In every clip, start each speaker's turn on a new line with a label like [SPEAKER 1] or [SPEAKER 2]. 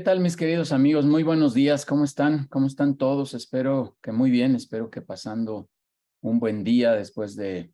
[SPEAKER 1] ¿Qué tal, mis queridos amigos? Muy buenos días. ¿Cómo están? ¿Cómo están todos? Espero que muy bien. Espero que pasando un buen día después de,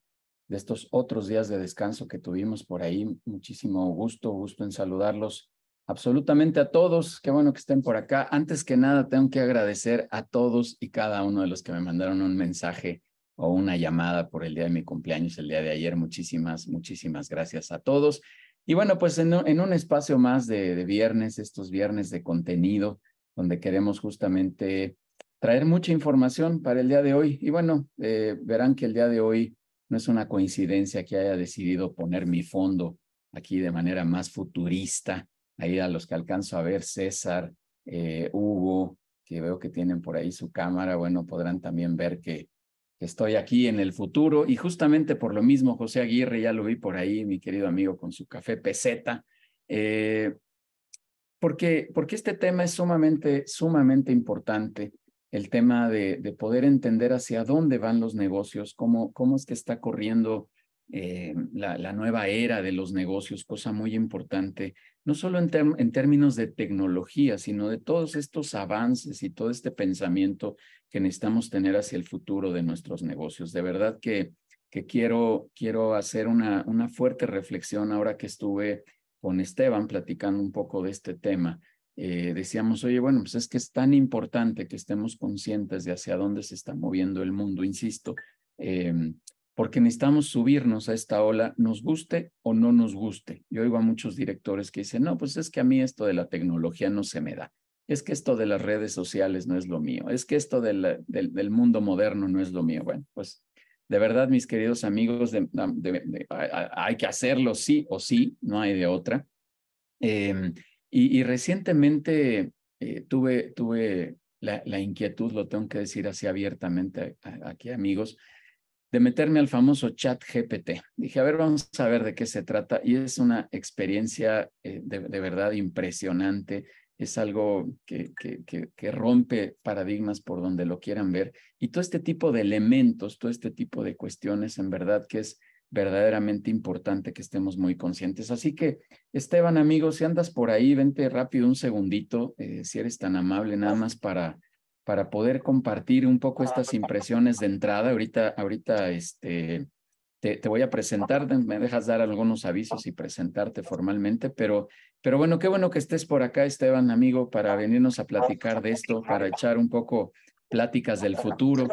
[SPEAKER 1] de estos otros días de descanso que tuvimos por ahí. Muchísimo gusto, gusto en saludarlos absolutamente a todos. Qué bueno que estén por acá. Antes que nada, tengo que agradecer a todos y cada uno de los que me mandaron un mensaje o una llamada por el día de mi cumpleaños, el día de ayer. Muchísimas, muchísimas gracias a todos. Y bueno, pues en, un espacio más de, viernes, estos viernes de contenido, donde queremos justamente traer mucha información para el día de hoy. Y bueno, eh, verán que el día de hoy no es una coincidencia que haya decidido poner mi fondo aquí de manera más futurista. Ahí a los que alcanzo a ver, César, eh, Hugo, que veo que tienen por ahí su cámara, bueno, podrán también ver que estoy aquí en el futuro. Y justamente por lo mismo José Aguirre, ya lo vi por ahí, mi querido amigo con su café peseta, eh, porque, porque este tema es sumamente, sumamente importante, el tema de, de, poder entender hacia dónde van los negocios, cómo, cómo es que está corriendo eh, la, la, nueva era de los negocios, cosa muy importante, no solo en, términos de tecnología, sino de todos estos avances y todo este pensamiento que necesitamos tener hacia el futuro de nuestros negocios. De verdad que, quiero, quiero hacer una, una fuerte reflexión ahora que estuve con Esteban platicando un poco de este tema. Eh, decíamos, oye, bueno, pues es que es tan importante que estemos conscientes de hacia dónde se está moviendo el mundo, insisto. Eh, porque necesitamos subirnos a esta ola, nos guste o no nos guste. Yo oigo a muchos directores que dicen, no, pues es que a mí esto de la tecnología no se me da, es que esto de las redes sociales no es lo mío, es que esto del, del, mundo moderno no es lo mío. Bueno, pues de verdad, mis queridos amigos, hay que hacerlo sí o sí, no hay de otra. Em, y, recientemente eh, tuve, tuve la, inquietud, lo tengo que decir así abiertamente aquí, amigos, de meterme al famoso chat GPT. Dije, a ver, vamos a ver de qué se trata. Y es una experiencia eh, de, verdad impresionante. Es algo que, que, que, rompe paradigmas por donde lo quieran ver. Y todo este tipo de elementos, todo este tipo de cuestiones, en verdad que es verdaderamente importante que estemos muy conscientes. Así que, Esteban, amigo, si andas por ahí, vente rápido un segundito, eh, si eres tan amable, nada más para para poder compartir un poco estas impresiones de entrada. Ahorita, ahorita este, te, te, voy a presentar, me dejas dar algunos avisos y presentarte formalmente, pero, pero bueno, qué bueno que estés por acá, Esteban, amigo, para venirnos a platicar de esto, para echar un poco pláticas del futuro.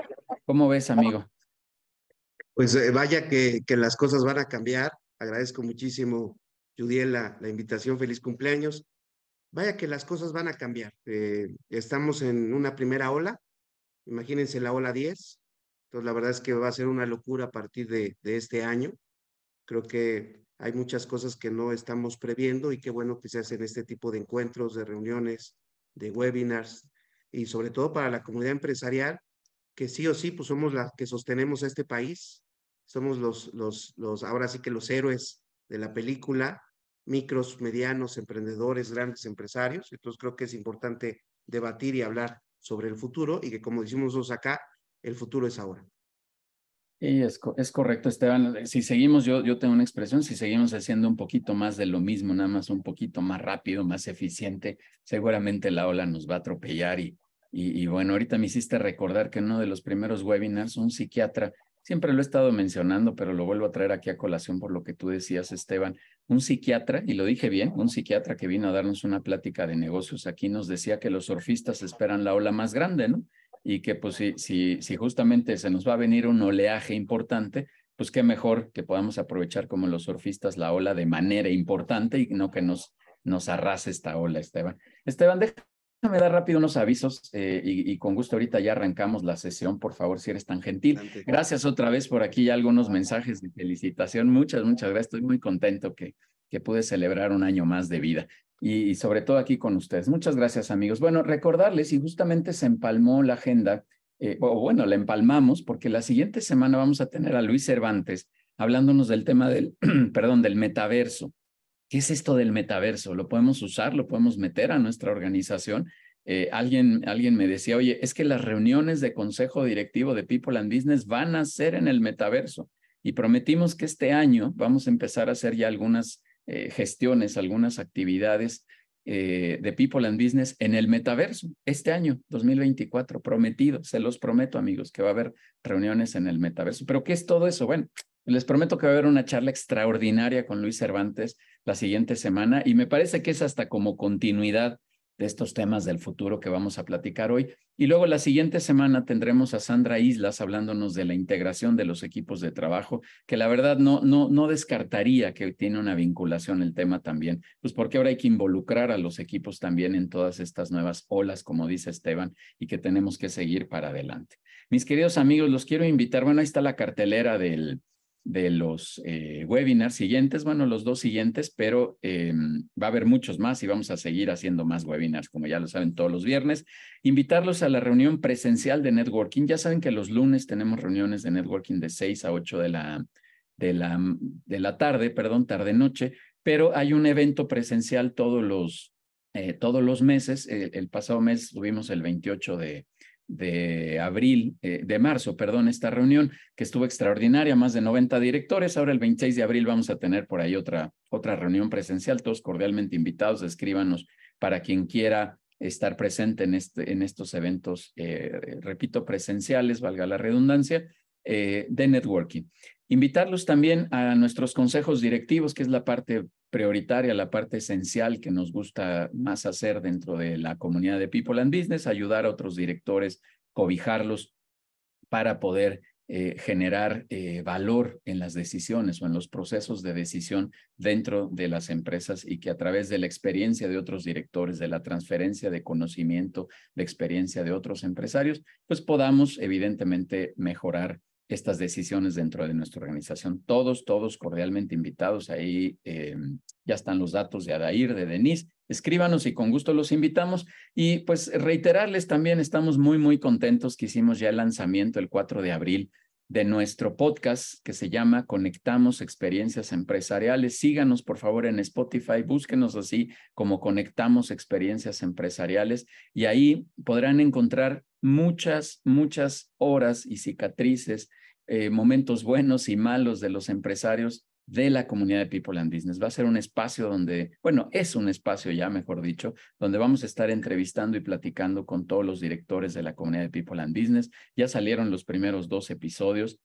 [SPEAKER 1] ¿Cómo ves, amigo?
[SPEAKER 2] Pues eh, vaya que, que las cosas van a cambiar. Agradezco muchísimo, Judiel, la, la invitación. Feliz cumpleaños vaya que las cosas van a cambiar. Eh, estamos en una primera ola, imagínense la ola 10, entonces la verdad es que va a ser una locura a partir de, de este año. Creo que hay muchas cosas que no estamos previendo y qué bueno que se hacen este tipo de encuentros, de reuniones, de webinars y sobre todo para la comunidad empresarial, que sí o sí, pues somos las que sostenemos a este país, somos los, los, los, ahora sí que los héroes de la película micros, medianos, emprendedores, grandes empresarios. Entonces creo que es importante debatir y hablar sobre el futuro y que como decimos nosotros acá, el futuro es ahora.
[SPEAKER 1] Sí, es, es correcto, Esteban. Si seguimos, yo, yo tengo una expresión, si seguimos haciendo un poquito más de lo mismo, nada más un poquito más rápido, más eficiente, seguramente la ola nos va a atropellar. Y, y, y bueno, ahorita me hiciste recordar que en uno de los primeros webinars, un psiquiatra Siempre lo he estado mencionando, pero lo vuelvo a traer aquí a colación por lo que tú decías, Esteban. Un psiquiatra, y lo dije bien, un psiquiatra que vino a darnos una plática de negocios aquí nos decía que los surfistas esperan la ola más grande, ¿no? Y que pues si, si, si justamente se nos va a venir un oleaje importante, pues qué mejor que podamos aprovechar como los surfistas la ola de manera importante y no que nos, nos arrase esta ola, Esteban. Esteban, deja me da rápido unos avisos eh, y, con gusto ahorita ya arrancamos la sesión, por favor, si eres tan gentil. Gracias otra vez por aquí ya algunos mensajes de felicitación. Muchas, muchas gracias. Estoy muy contento que, que pude celebrar un año más de vida y, sobre todo aquí con ustedes. Muchas gracias, amigos. Bueno, recordarles y justamente se empalmó la agenda, eh, o bueno, la empalmamos porque la siguiente semana vamos a tener a Luis Cervantes hablándonos del tema del, perdón, del metaverso. ¿Qué es esto del metaverso? ¿Lo podemos usar? ¿Lo podemos meter a nuestra organización? Eh, alguien, alguien me decía, oye, es que las reuniones de consejo directivo de People and Business van a ser en el metaverso. Y prometimos que este año vamos a empezar a hacer ya algunas eh, gestiones, algunas actividades eh, de People and Business en el metaverso este año, 2024, prometido, se los prometo amigos, que va a haber reuniones en el metaverso. Pero ¿qué es todo eso? Bueno, les prometo que va a haber una charla extraordinaria con Luis Cervantes la siguiente semana y me parece que es hasta como continuidad de estos temas del futuro que vamos a platicar hoy. Y luego la siguiente semana tendremos a Sandra Islas hablándonos de la integración de los equipos de trabajo, que la verdad no, no, no descartaría que tiene una vinculación el tema también, pues porque ahora hay que involucrar a los equipos también en todas estas nuevas olas, como dice Esteban, y que tenemos que seguir para adelante. Mis queridos amigos, los quiero invitar, bueno, ahí está la cartelera del, de los eh, webinars siguientes, bueno, los dos siguientes, pero em, va a haber muchos más y vamos a seguir haciendo más webinars, como ya lo saben, todos los viernes. Invitarlos a la reunión presencial de networking. Ya saben que los lunes tenemos reuniones de networking de 6 a 8 de la, de la, de la tarde, perdón, tarde-noche, pero hay un evento presencial todos los, eh, todos los meses. el pasado mes tuvimos el 28 de, de abril, eh, de marzo, perdón, esta reunión que estuvo extraordinaria, más de 90 directores. Ahora el 26 de abril vamos a tener por ahí otra, otra reunión presencial, todos cordialmente invitados, escríbanos para quien quiera estar presente en, este, en estos eventos, eh, repito, presenciales, valga la redundancia, eh, de networking. Invitarlos también a nuestros consejos directivos, que es la parte prioritaria, la parte esencial que nos gusta más hacer dentro de la comunidad de People and Business, ayudar a otros directores, cobijarlos para poder eh, generar eh, valor en las decisiones o en los procesos de decisión dentro de las empresas y que a través de la experiencia de otros directores, de la transferencia de conocimiento, de experiencia de otros empresarios, pues podamos evidentemente mejorar estas decisiones dentro de nuestra organización. Todos, todos cordialmente invitados. Ahí eh, ya están los datos de Adair, de Denise. Escríbanos y con gusto los invitamos. Y pues reiterarles también, estamos muy, muy contentos que hicimos ya el lanzamiento el 4 de abril de nuestro podcast que se llama Conectamos Experiencias Empresariales. Síganos, por favor, en Spotify, búsquenos así como Conectamos Experiencias Empresariales y ahí podrán encontrar muchas, muchas horas y cicatrices, eh, momentos buenos y malos de los empresarios de la comunidad de People and Business. Va a ser un espacio donde, bueno, es un espacio ya, mejor dicho, donde vamos a estar entrevistando y platicando con todos los directores de la comunidad de People and Business. Ya salieron los primeros dos episodios.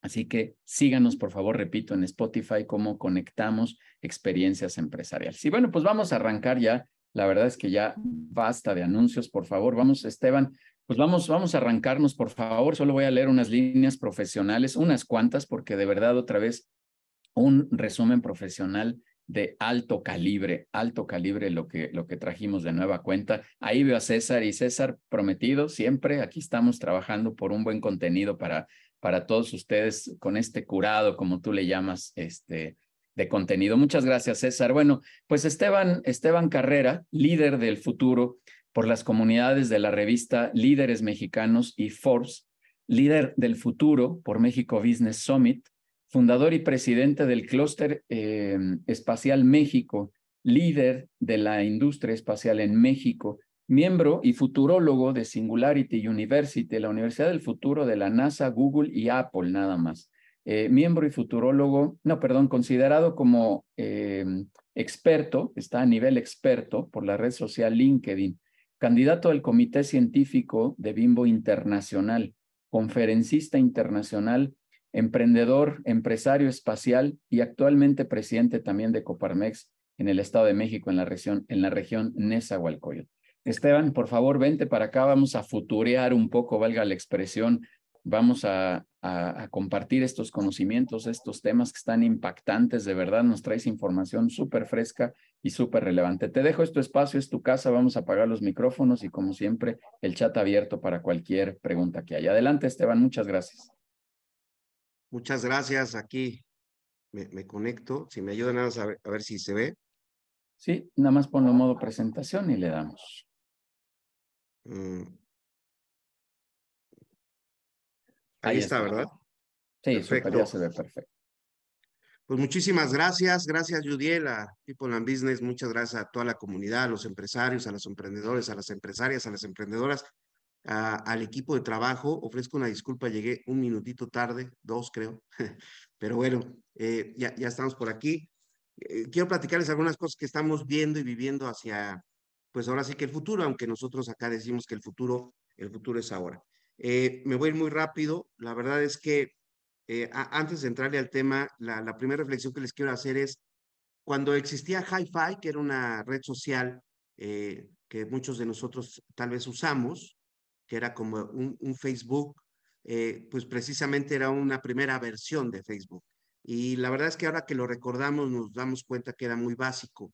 [SPEAKER 1] Así que síganos, por favor, repito, en Spotify cómo conectamos experiencias empresariales. Y bueno, pues vamos a arrancar ya. La verdad es que ya basta de anuncios, por favor. Vamos, Esteban, pues vamos, vamos a arrancarnos, por favor. Solo voy a leer unas líneas profesionales, unas cuantas, porque de verdad otra vez un resumen profesional de alto calibre, alto calibre lo que, lo que trajimos de nueva cuenta. Ahí veo a César y César prometido siempre. Aquí estamos trabajando por un buen contenido para, para todos ustedes con este curado, como tú le llamas, este, de contenido. Muchas gracias, César. Bueno, pues Esteban, Esteban Carrera, líder del futuro por las comunidades de la revista Líderes Mexicanos y Forbes, líder del futuro por México Business Summit, fundador y presidente del Clúster eh, Espacial México, líder de la industria espacial en México, miembro y futurólogo de Singularity University, la Universidad del Futuro de la NASA, Google y Apple, nada más. Eh, miembro y futurólogo, no, perdón, considerado como eh, experto, está a nivel experto por la red social LinkedIn, candidato al Comité Científico de Bimbo Internacional, conferencista internacional emprendedor, empresario espacial y actualmente presidente también de Coparmex en el Estado de México, en la región, en la región Nezahualcóyotl. Esteban, por favor, vente para acá, vamos a futurear un poco, valga la expresión, vamos a, a, compartir estos conocimientos, estos temas que están impactantes, de verdad, nos traes información súper fresca y súper relevante. Te dejo este espacio, es tu casa, vamos a apagar los micrófonos y como siempre, el chat abierto para cualquier pregunta que haya. Adelante, Esteban, muchas gracias.
[SPEAKER 2] Muchas gracias. Aquí me, conecto. Si me ayudan a ver, a ver si se ve.
[SPEAKER 1] Sí, nada más ponlo modo presentación y le damos.
[SPEAKER 2] Mm. Ahí, está, ¿verdad?
[SPEAKER 1] Sí, perfecto. ya se ve perfecto.
[SPEAKER 2] Pues muchísimas gracias, gracias Judiel, a People and Business, muchas gracias a toda la comunidad, a los empresarios, a los emprendedores, a las empresarias, a las emprendedoras al equipo de trabajo. Ofrezco una disculpa, llegué un minutito tarde, dos creo, pero bueno, eh, ya, ya estamos por aquí. quiero platicarles algunas cosas que estamos viendo y viviendo hacia, pues ahora sí que el futuro, aunque nosotros acá decimos que el futuro, el futuro es ahora. me voy a ir muy rápido. La verdad es que antes de entrarle al tema, la, la primera reflexión que les quiero hacer es, cuando existía Hi-Fi, que era una red social eh, que muchos de nosotros tal vez usamos, que era como un, Facebook, eh, pues precisamente era una primera versión de Facebook. Y la verdad es que ahora que lo recordamos nos damos cuenta que era muy básico.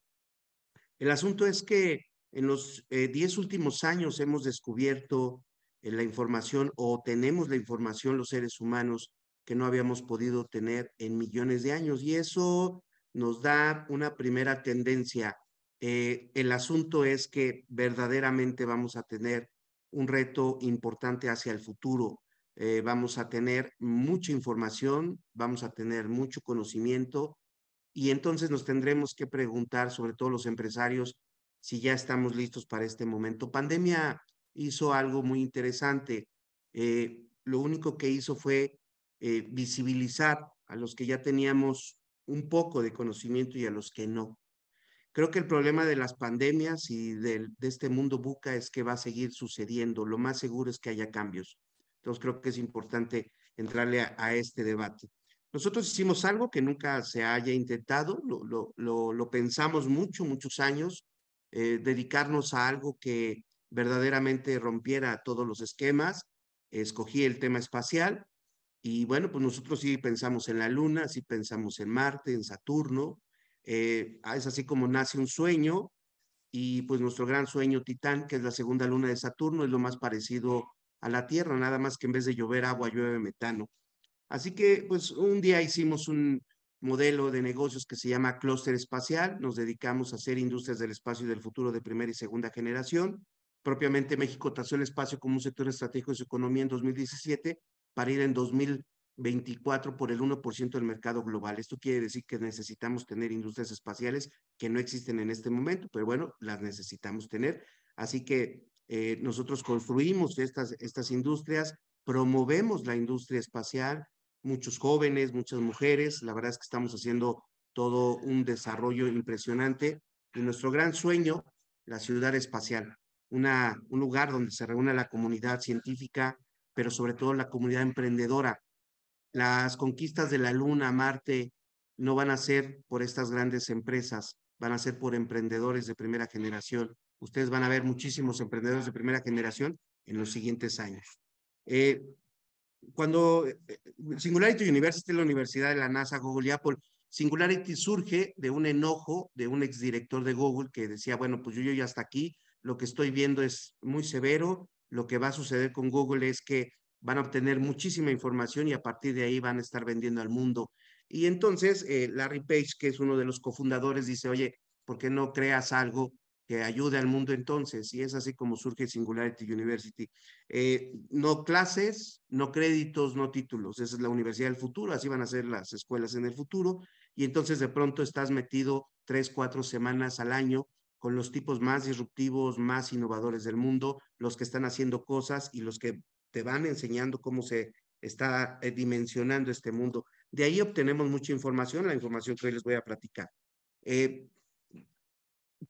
[SPEAKER 2] El asunto es que en los eh, diez últimos años hemos descubierto la información o tenemos la información los seres humanos que no habíamos podido tener en millones de años. Y eso nos da una primera tendencia. Eh, el asunto es que verdaderamente vamos a tener un reto importante hacia el futuro. Eh, vamos a tener mucha información, vamos a tener mucho conocimiento y entonces nos tendremos que preguntar, sobre todo los empresarios, si ya estamos listos para este momento. Pandemia hizo algo muy interesante. Eh, lo único que hizo fue visibilizar a los que ya teníamos un poco de conocimiento y a los que no. Creo que el problema de las pandemias y de, este mundo buca es que va a seguir sucediendo. Lo más seguro es que haya cambios. Entonces creo que es importante entrarle a, este debate. Nosotros hicimos algo que nunca se haya intentado, lo, lo, pensamos mucho, muchos años, eh, dedicarnos a algo que verdaderamente rompiera todos los esquemas. Escogí el tema espacial y bueno, pues nosotros sí pensamos en la Luna, sí pensamos en Marte, en Saturno. Eh, ah, es así como nace un sueño y pues nuestro gran sueño Titán, que es la segunda luna de Saturno, es lo más parecido a la Tierra, nada más que en vez de llover agua, llueve metano. Así que pues un día hicimos un modelo de negocios que se llama Clúster Espacial, nos dedicamos a hacer industrias del espacio y del futuro de primera y segunda generación. Propiamente México trazó el espacio como un sector estratégico de su economía en 2017 para ir en 2024 por el 1% del mercado global. Esto quiere decir que necesitamos tener industrias espaciales que no existen en este momento, pero bueno, las necesitamos tener. Así que eh, nosotros construimos estas, estas industrias, promovemos la industria espacial, muchos jóvenes, muchas mujeres, la verdad es que estamos haciendo todo un desarrollo impresionante y nuestro gran sueño, la ciudad espacial, una, un lugar donde se reúne la comunidad científica, pero sobre todo la comunidad emprendedora. Las conquistas de la Luna, Marte, no van a ser por estas grandes empresas, van a ser por emprendedores de primera generación. Ustedes van a ver muchísimos emprendedores de primera generación en los siguientes años. Eh, cuando eh, Singularity University, la Universidad de la NASA, Google y Apple, Singularity surge de un enojo de un exdirector de Google que decía, bueno, pues yo, yo ya hasta aquí, lo que estoy viendo es muy severo, lo que va a suceder con Google es que van a obtener muchísima información y a partir de ahí van a estar vendiendo al mundo. Y entonces eh, Larry Page, que es uno de los cofundadores, dice, oye, ¿por qué no creas algo que ayude al mundo entonces? Y es así como surge Singularity University. Eh, no clases, no créditos, no títulos. Esa es la universidad del futuro, así van a ser las escuelas en el futuro. Y entonces de pronto estás metido tres, cuatro semanas al año con los tipos más disruptivos, más innovadores del mundo, los que están haciendo cosas y los que te van enseñando cómo se está eh, dimensionando este mundo. De ahí obtenemos mucha información, la información que hoy les voy a platicar. Eh,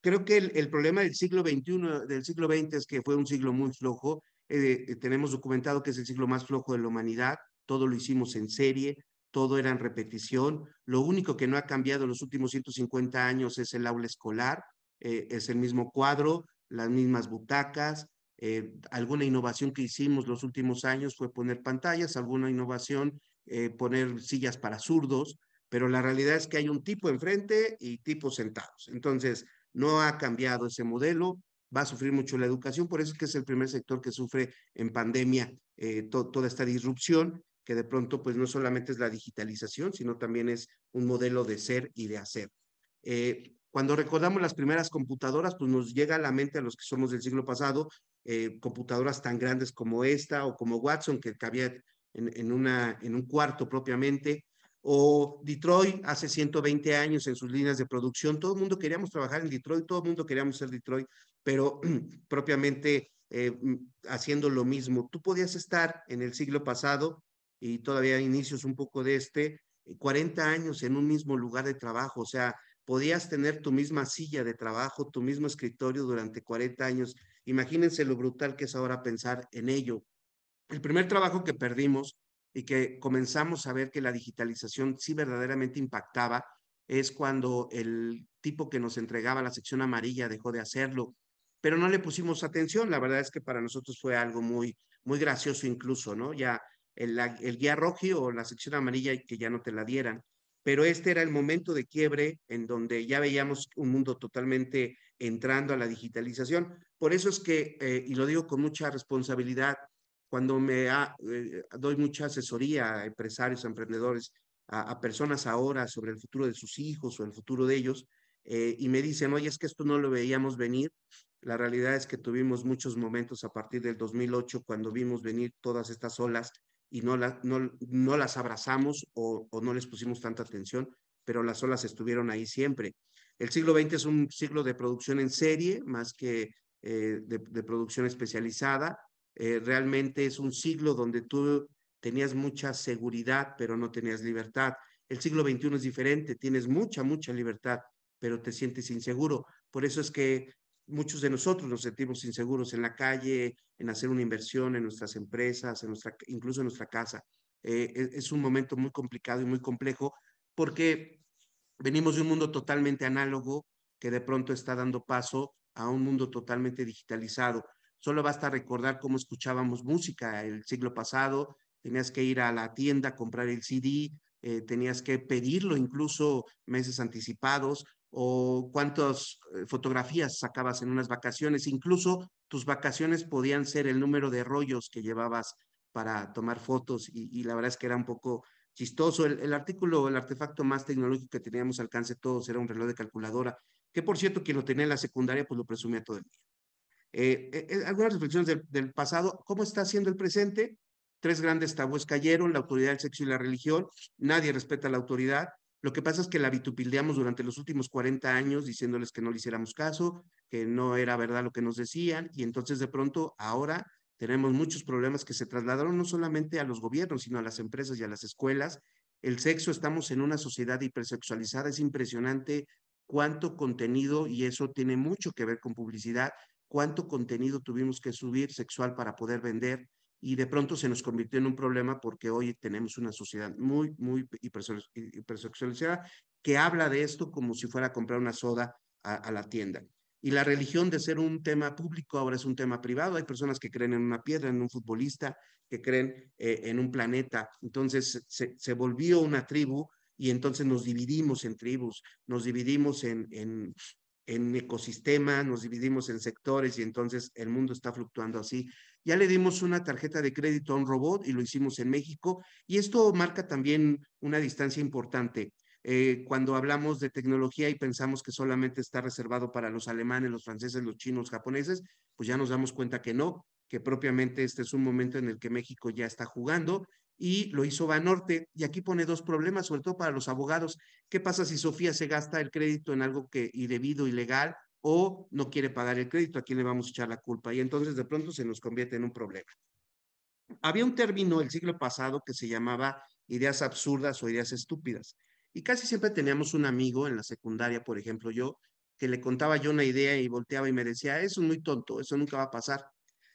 [SPEAKER 2] creo que el, problema del siglo XXI, del siglo XX, es que fue un siglo muy flojo. Eh, tenemos documentado que es el siglo más flojo de la humanidad. Todo lo hicimos en serie, todo era en repetición. Lo único que no ha cambiado en los últimos 150 años es el aula escolar. Es el mismo cuadro, las mismas butacas. Eh, alguna innovación que hicimos los últimos años fue poner pantallas, alguna innovación, eh, poner sillas para zurdos, pero la realidad es que hay un tipo enfrente y tipos sentados. Entonces, no ha cambiado ese modelo, va a sufrir mucho la educación, por eso es que es el primer sector que sufre en pandemia toda esta disrupción, que de pronto pues no solamente es la digitalización, sino también es un modelo de ser y de hacer. Cuando recordamos las primeras computadoras, pues nos llega a la mente a los que somos del siglo pasado, eh, computadoras tan grandes como esta o como Watson, que cabía en, un cuarto propiamente, o Detroit hace 120 años en sus líneas de producción. Todo el mundo queríamos trabajar en Detroit, todo el mundo queríamos ser Detroit, pero propiamente eh, haciendo lo mismo. Tú podías estar en el siglo pasado y todavía inicios un poco de este, 40 años en un mismo lugar de trabajo, o sea, podías tener tu misma silla de trabajo, tu mismo escritorio durante 40 años. Imagínense lo brutal que es ahora pensar en ello. El primer trabajo que perdimos y que comenzamos a ver que la digitalización sí verdaderamente impactaba es cuando el tipo que nos entregaba la sección amarilla dejó de hacerlo, pero no le pusimos atención. La verdad es que para nosotros fue algo muy, muy gracioso incluso, ¿no? Ya el, guía rojo o la sección amarilla que ya no te la dieran pero este era el momento de quiebre en donde ya veíamos un mundo totalmente entrando a la digitalización. Por eso es que, eh, y lo digo con mucha responsabilidad, cuando me eh, doy mucha asesoría a empresarios, a emprendedores, a, personas ahora sobre el futuro de sus hijos o el futuro de ellos, eh, y me dicen, oye, es que esto no lo veíamos venir. La realidad es que tuvimos muchos momentos a partir del 2008 cuando vimos venir todas estas olas y no, no, no las abrazamos o, no les pusimos tanta atención, pero las olas estuvieron ahí siempre. El siglo XX es un siglo de producción en serie más que eh, de, de, producción especializada. Eh, realmente es un siglo donde tú tenías mucha seguridad, pero no tenías libertad. El siglo XXI es diferente, tienes mucha, mucha libertad, pero te sientes inseguro. Por eso es que muchos de nosotros nos sentimos inseguros en la calle, en hacer una inversión en nuestras empresas, en nuestra, incluso en nuestra casa. Eh, e, es un momento muy complicado y muy complejo porque venimos de un mundo totalmente análogo que de pronto está dando paso a un mundo totalmente digitalizado. Solo basta recordar cómo escuchábamos música el siglo pasado, tenías que ir a la tienda a comprar el CD, eh, tenías que pedirlo incluso meses anticipados, o cuántas eh, fotografías sacabas en unas vacaciones. Incluso tus vacaciones podían ser el número de rollos que llevabas para tomar fotos y, la verdad es que era un poco chistoso. El, artículo, el artefacto más tecnológico que teníamos alcance todos era un reloj de calculadora, que por cierto quien lo tenía en la secundaria pues lo presumía todo el día. Eh, eh, algunas reflexiones del, pasado, ¿cómo está siendo el presente? Tres grandes tabúes cayeron, la autoridad, el sexo y la religión. Nadie respeta la autoridad. Lo que pasa es que la vitupildeamos durante los últimos 40 años diciéndoles que no le hiciéramos caso, que no era verdad lo que nos decían y entonces de pronto ahora tenemos muchos problemas que se trasladaron no solamente a los gobiernos, sino a las empresas y a las escuelas. El sexo, estamos en una sociedad hipersexualizada, es impresionante cuánto contenido, y eso tiene mucho que ver con publicidad, cuánto contenido tuvimos que subir sexual para poder vender y de pronto se nos convirtió en un problema porque hoy tenemos una sociedad muy, muy hipersexualizada que habla de esto como si fuera a comprar una soda a, la tienda. Y la religión de ser un tema público ahora es un tema privado. Hay personas que creen en una piedra, en un futbolista, que creen eh, en un planeta. Entonces se, se, volvió una tribu y entonces nos dividimos en tribus, nos dividimos en, en, en ecosistemas, nos dividimos en sectores y entonces el mundo está fluctuando así. Ya le dimos una tarjeta de crédito a un robot y lo hicimos en México. Y esto marca también una distancia importante. Eh, cuando hablamos de tecnología y pensamos que solamente está reservado para los alemanes, los franceses, los chinos, japoneses, pues ya nos damos cuenta que no, que propiamente este es un momento en el que México ya está jugando y lo hizo Banorte. Y aquí pone dos problemas, sobre todo para los abogados. ¿Qué pasa si Sofía se gasta el crédito en algo que indebido, ilegal, o no quiere pagar el crédito, ¿a quién le vamos a echar la culpa? Y entonces de pronto se nos convierte en un problema. Había un término el siglo pasado que se llamaba ideas absurdas o ideas estúpidas. Y casi siempre teníamos un amigo en la secundaria, por ejemplo, yo, que le contaba yo una idea y volteaba y me decía, eso es muy tonto, eso nunca va a pasar.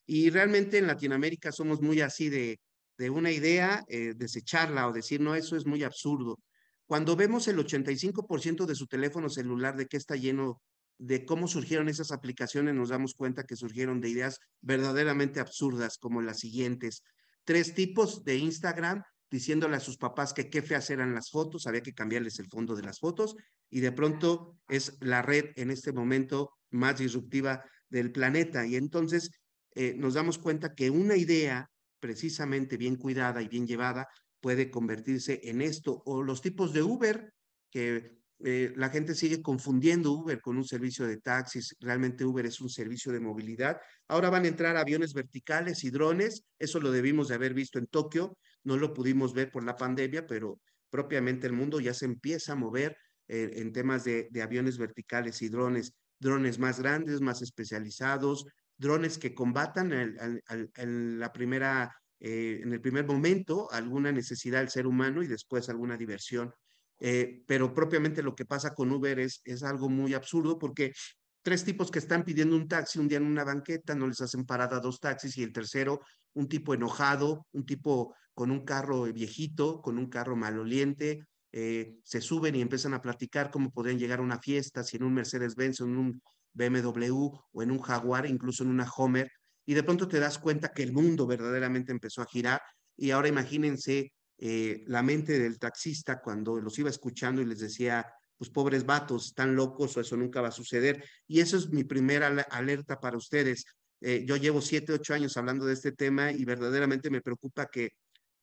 [SPEAKER 2] Y realmente en Latinoamérica somos muy así de, de una idea, eh, desecharla o decir, no, eso es muy absurdo. Cuando vemos el 85% de su teléfono celular de que está lleno de cómo surgieron esas aplicaciones, nos damos cuenta que surgieron de ideas verdaderamente absurdas, como las siguientes. Tres tipos de Instagram diciéndole a sus papás que qué feas eran las fotos, había que cambiarles el fondo de las fotos, y de pronto es la red en este momento más disruptiva del planeta. Y entonces eh, nos damos cuenta que una idea precisamente bien cuidada y bien llevada puede convertirse en esto, o los tipos de Uber, que eh, la gente sigue confundiendo Uber con un servicio de taxis. Realmente Uber es un servicio de movilidad. Ahora van a entrar aviones verticales y drones. Eso lo debimos de haber visto en Tokio. No lo pudimos ver por la pandemia, pero propiamente el mundo ya se empieza a mover eh, en temas de, aviones verticales y drones. Drones más grandes, más especializados, drones que combatan en la primera, eh, en el primer momento alguna necesidad del ser humano y después alguna diversión eh, pero propiamente lo que pasa con Uber es, es algo muy absurdo porque tres tipos que están pidiendo un taxi un día en una banqueta, no les hacen parada dos taxis y el tercero, un tipo enojado, un tipo con un carro viejito, con un carro maloliente, eh, se suben y empiezan a platicar cómo podrían llegar a una fiesta, si en un Mercedes-Benz en un BMW o en un Jaguar, incluso en una Homer, y de pronto te das cuenta que el mundo verdaderamente empezó a girar y ahora imagínense eh, la mente del taxista cuando los iba escuchando y les decía, pues pobres vatos, están locos o eso nunca va a suceder. Y eso es mi primera alerta para ustedes. Eh, yo llevo siete, ocho años hablando de este tema y verdaderamente me preocupa que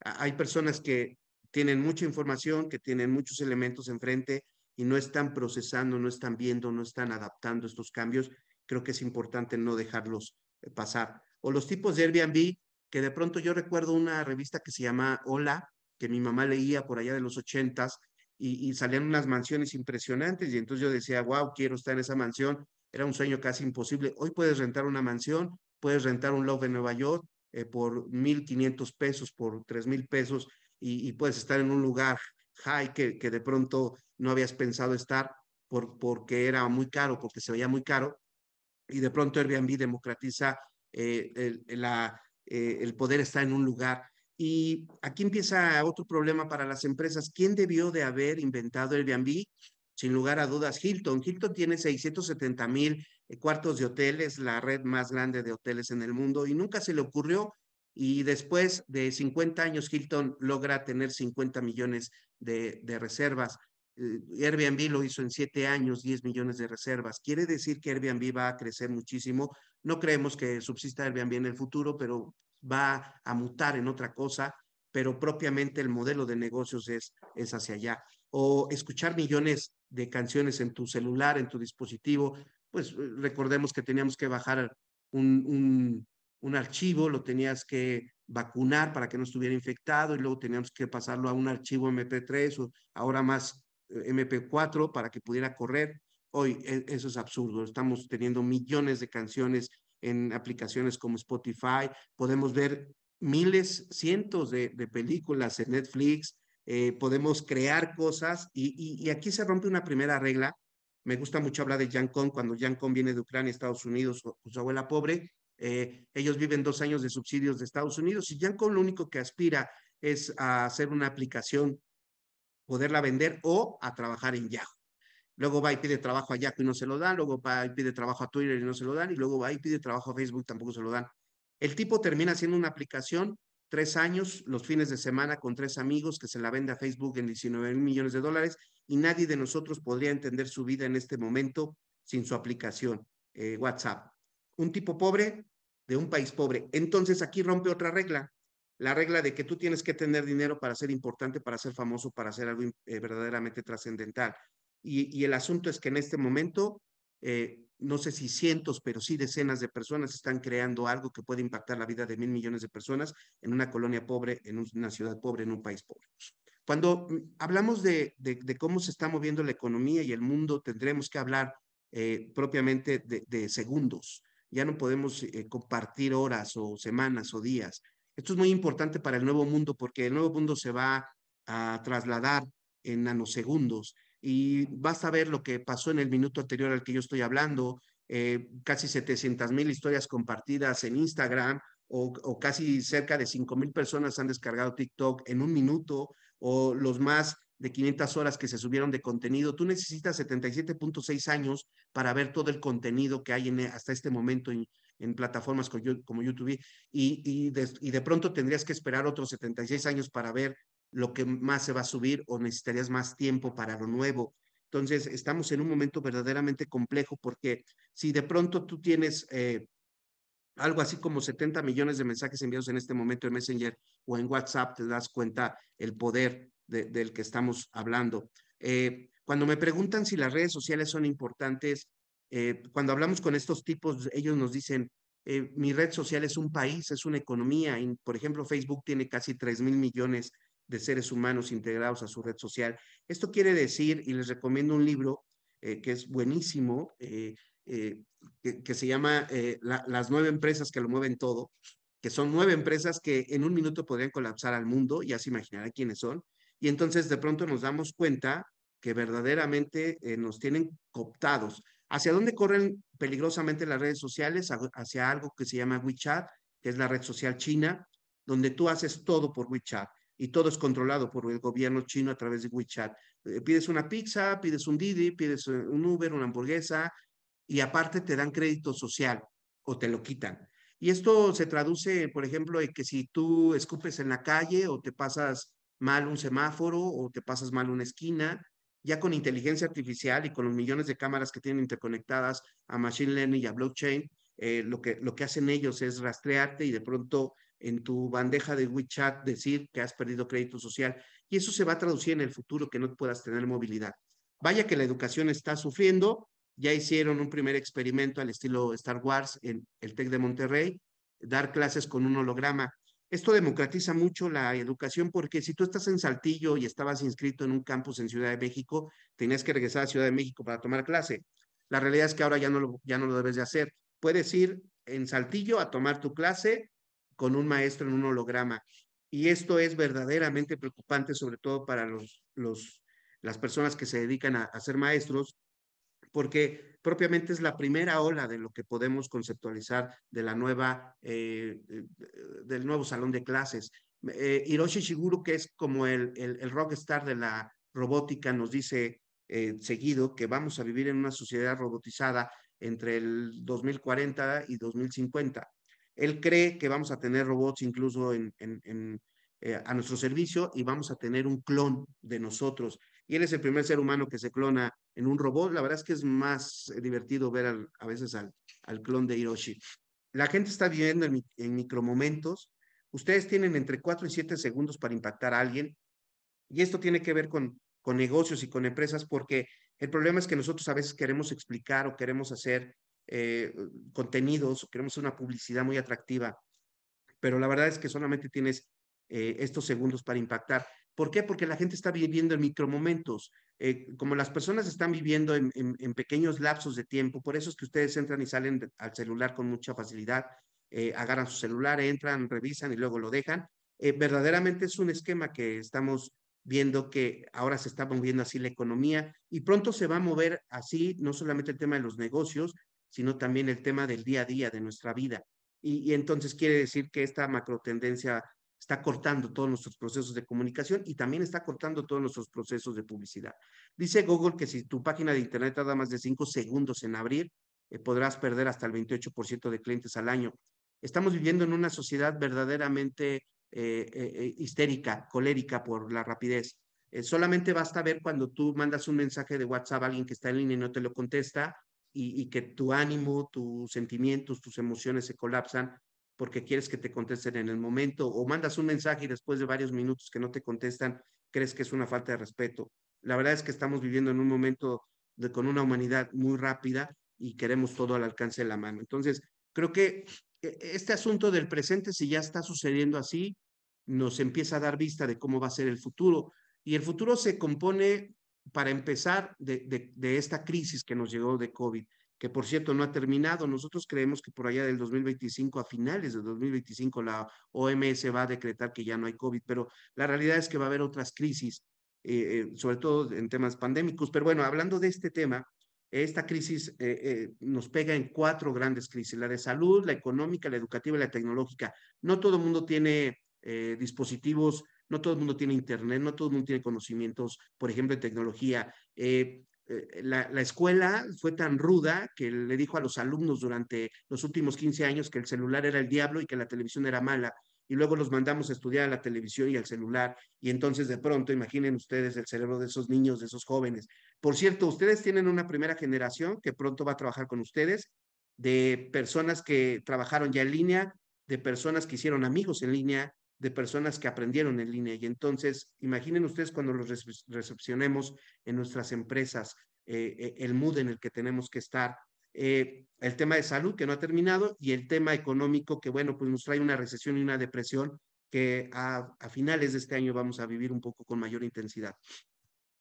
[SPEAKER 2] hay personas que tienen mucha información, que tienen muchos elementos enfrente y no están procesando, no están viendo, no están adaptando estos cambios. Creo que es importante no dejarlos eh, pasar. O los tipos de Airbnb, que de pronto yo recuerdo una revista que se llama Hola, que mi mamá leía por allá de los ochentas, y, salían unas mansiones impresionantes y entonces yo decía, wow, quiero estar en esa mansión. Era un sueño casi imposible. Hoy puedes rentar una mansión, puedes rentar un Love en Nueva York eh, por 1.500 pesos, por 3.000 pesos y, puedes estar en un lugar high que, que de pronto no habías pensado estar por, porque era muy caro, porque se veía muy caro. Y de pronto Airbnb democratiza eh, el, la, eh, el poder estar en un lugar y aquí empieza otro problema para las empresas. ¿Quién debió de haber inventado Airbnb? Sin lugar a dudas, Hilton. Hilton tiene 670 mil eh, cuartos de hoteles, la red más grande de hoteles en el mundo, y nunca se le ocurrió. Y después de 50 años, Hilton logra tener 50 millones de, de reservas. Eh, Airbnb lo hizo en siete años, 10 millones de reservas. Quiere decir que Airbnb va a crecer muchísimo. No creemos que subsista Airbnb en el futuro, pero va a mutar en otra cosa, pero propiamente el modelo de negocios es, es hacia allá. O escuchar millones de canciones en tu celular, en tu dispositivo, pues eh, recordemos que teníamos que bajar un, un, archivo, lo tenías que vacunar para que no estuviera infectado y luego teníamos que pasarlo a un archivo MP3 o ahora más eh, MP4 para que pudiera correr. Hoy e, eso es absurdo. Estamos teniendo millones de canciones en aplicaciones como Spotify, podemos ver miles, cientos de, películas en Netflix, eh, podemos crear cosas y, aquí se rompe una primera regla. Me gusta mucho hablar de Jan Con, cuando Jan Con viene de Ucrania, Estados Unidos, con su abuela pobre, eh, ellos viven dos años de subsidios de Estados Unidos y Jan Con lo único que aspira es a hacer una aplicación, poderla vender o a trabajar en Yahoo. Luego va y pide trabajo a Yahoo y no se lo dan, luego va y pide trabajo a Twitter y no se lo dan, y luego va y pide trabajo a Facebook, tampoco se lo dan. El tipo termina haciendo una aplicación, tres años, los fines de semana con tres amigos que se la vende a Facebook en 19 mil millones de dólares y nadie de nosotros podría entender su vida en este momento sin su aplicación, eh, WhatsApp. Un tipo pobre de un país pobre. Entonces aquí rompe otra regla, la regla de que tú tienes que tener dinero para ser importante, para ser famoso, para hacer algo eh, verdaderamente trascendental. Y, el asunto es que en este momento, eh, no sé si cientos, pero sí decenas de personas están creando algo que puede impactar la vida de mil millones de personas en una colonia pobre, en una ciudad pobre, en un país pobre. Cuando mm, hablamos de, cómo se está moviendo la economía y el mundo, tendremos que hablar eh, propiamente de, segundos. Ya no podemos eh, compartir horas o semanas o días. Esto es muy importante para el nuevo mundo porque el nuevo mundo se va a trasladar en nanosegundos y basta ver lo que pasó en el minuto anterior al que yo estoy hablando, eh, casi 700 mil historias compartidas en Instagram o, casi cerca de 5 mil personas han descargado TikTok en un minuto o los más de 500 horas que se subieron de contenido. Tú necesitas 77.6 años para ver todo el contenido que hay en, hasta este momento en, plataformas como, YouTube y de pronto tendrías que esperar otros 76 años para ver lo que más se va a subir o necesitarías más tiempo para lo nuevo. Entonces, estamos en un momento verdaderamente complejo porque si de pronto tú tienes eh, algo así como 70 millones de mensajes enviados en este momento en Messenger o en WhatsApp, te das cuenta el poder del que estamos hablando. Eh, cuando me preguntan si las redes sociales son importantes, eh, cuando hablamos con estos tipos, ellos nos dicen, mi red social es un país, es una economía. Por ejemplo, Facebook tiene casi 3 mil millones de seres humanos integrados a su red social. Esto quiere decir, y les recomiendo un libro eh, que es buenísimo, eh, eh, que, se llama Las nueve empresas que lo mueven todo, que son nueve empresas que en un minuto podrían colapsar al mundo, ya se imaginará quiénes son. Y entonces de pronto nos damos cuenta que verdaderamente nos tienen cooptados. ¿Hacia dónde corren peligrosamente las redes sociales? Hacia algo que se llama WeChat, que es la red social china, donde tú haces todo por WeChat y todo es controlado por el gobierno chino a través de WeChat. Eh, pides una pizza, pides un Didi, pides un Uber, una hamburguesa y aparte te dan crédito social o te lo quitan. Y esto se traduce, por ejemplo, en que si tú escupes en la calle o te pasas mal un semáforo o te pasas mal una esquina, ya con inteligencia artificial y con los millones de cámaras que tienen interconectadas a Machine Learning y a blockchain, eh, lo, que, lo que hacen ellos es rastrearte y de pronto en tu bandeja de WeChat decir que has perdido crédito social. Y eso se va a traducir en el futuro que no puedas tener movilidad. Vaya que la educación está sufriendo. Ya hicieron un primer experimento al estilo Star Wars en el TEC de Monterrey, dar clases con un holograma. Esto democratiza mucho la educación porque si tú estás en Saltillo y estabas inscrito en un campus en Ciudad de México, tenías que regresar a Ciudad de México para tomar clase. La realidad es que ahora ya no ya no lo debes de hacer. Puedes ir en Saltillo a tomar tu clase con un maestro en un holograma. Y esto es verdaderamente preocupante, sobre todo para los, los, las personas que se dedican a, ser maestros, porque propiamente es la primera ola de lo que podemos conceptualizar de la nueva, eh, del nuevo salón de clases. Eh, Hiroshi Shiguro, que es como el, el, el rockstar de la robótica, nos dice eh, seguido que vamos a vivir en una sociedad robotizada entre el 2040 y 2050. Él cree que vamos a tener robots incluso eh, a nuestro servicio y vamos a tener un clon de nosotros. Y él es el primer ser humano que se clona en un robot. La verdad es que es más eh, divertido ver a veces al, clon de Hiroshi. La gente está viviendo en, en micromomentos. Ustedes tienen entre 4 y 7 segundos para impactar a alguien. Y esto tiene que ver con negocios y con empresas porque el problema es que nosotros a veces queremos explicar o queremos hacer eh, contenidos, queremos una publicidad muy atractiva, pero la verdad es que solamente tienes eh, estos segundos para impactar. ¿Por qué? Porque la gente está viviendo en micromomentos. Eh, como las personas están viviendo en, en, pequeños lapsos de tiempo, por eso es que ustedes entran y salen al celular con mucha facilidad, agarran su celular, entran, revisan y luego lo dejan. verdaderamente es un esquema que estamos viendo que ahora se está moviendo así la economía y pronto se va a mover así no solamente el tema de los negocios, sino también el tema del día a día de nuestra vida. Y, entonces quiere decir que esta macro tendencia está cortando todos nuestros procesos de comunicación y también está cortando todos nuestros procesos de publicidad. Dice Google que si tu página de Internet tarda más de cinco segundos en abrir, eh, podrás perder hasta el 28% de clientes al año. Estamos viviendo en una sociedad verdaderamente eh, eh, histérica, colérica por la rapidez. solamente basta ver cuando tú mandas un mensaje de WhatsApp a alguien que está en línea y no te lo contesta, y, que tu ánimo, tus sentimientos, tus emociones se colapsan porque quieres que te contesten en el momento o mandas un mensaje y después de varios minutos que no te contestan, crees que es una falta de respeto. La verdad es que estamos viviendo en un momento con una humanidad muy rápida y queremos todo al alcance de la mano. Entonces, creo que e, este asunto del presente, si ya está sucediendo así, nos empieza a dar vista de cómo va a ser el futuro. Y el futuro se compone para empezar de, de, esta crisis que nos llegó de COVID, que por cierto no ha terminado. Nosotros creemos que por allá del 2025, a finales del 2025, la OMS va a decretar que ya no hay COVID, pero la realidad es que va a haber otras crisis, eh, eh, sobre todo en temas pandémicos. Pero bueno, hablando de este tema, esta crisis eh, nos pega en cuatro grandes crisis, la de salud, la económica, la educativa y la tecnológica. No todo el mundo tiene dispositivos no todo el mundo tiene internet, no todo el mundo tiene conocimientos, por ejemplo, de tecnología. Eh, eh, la, escuela fue tan ruda que le dijo a los alumnos durante los últimos 15 años que el celular era el diablo y que la televisión era mala. Y luego los mandamos a estudiar a la televisión y al celular. Y entonces de pronto, imaginen ustedes el cerebro de esos niños, de esos jóvenes. Por cierto, ustedes tienen una primera generación que pronto va a trabajar con ustedes, de personas que trabajaron ya en línea, de personas que hicieron amigos en línea, de personas que aprendieron en línea. Y entonces, imaginen ustedes cuando los recepcionemos en nuestras empresas, eh, eh, el mood en el que tenemos que estar, eh, el tema de salud que no ha terminado y el tema económico que, bueno, pues nos trae una recesión y una depresión que a, a finales de este año vamos a vivir un poco con mayor intensidad.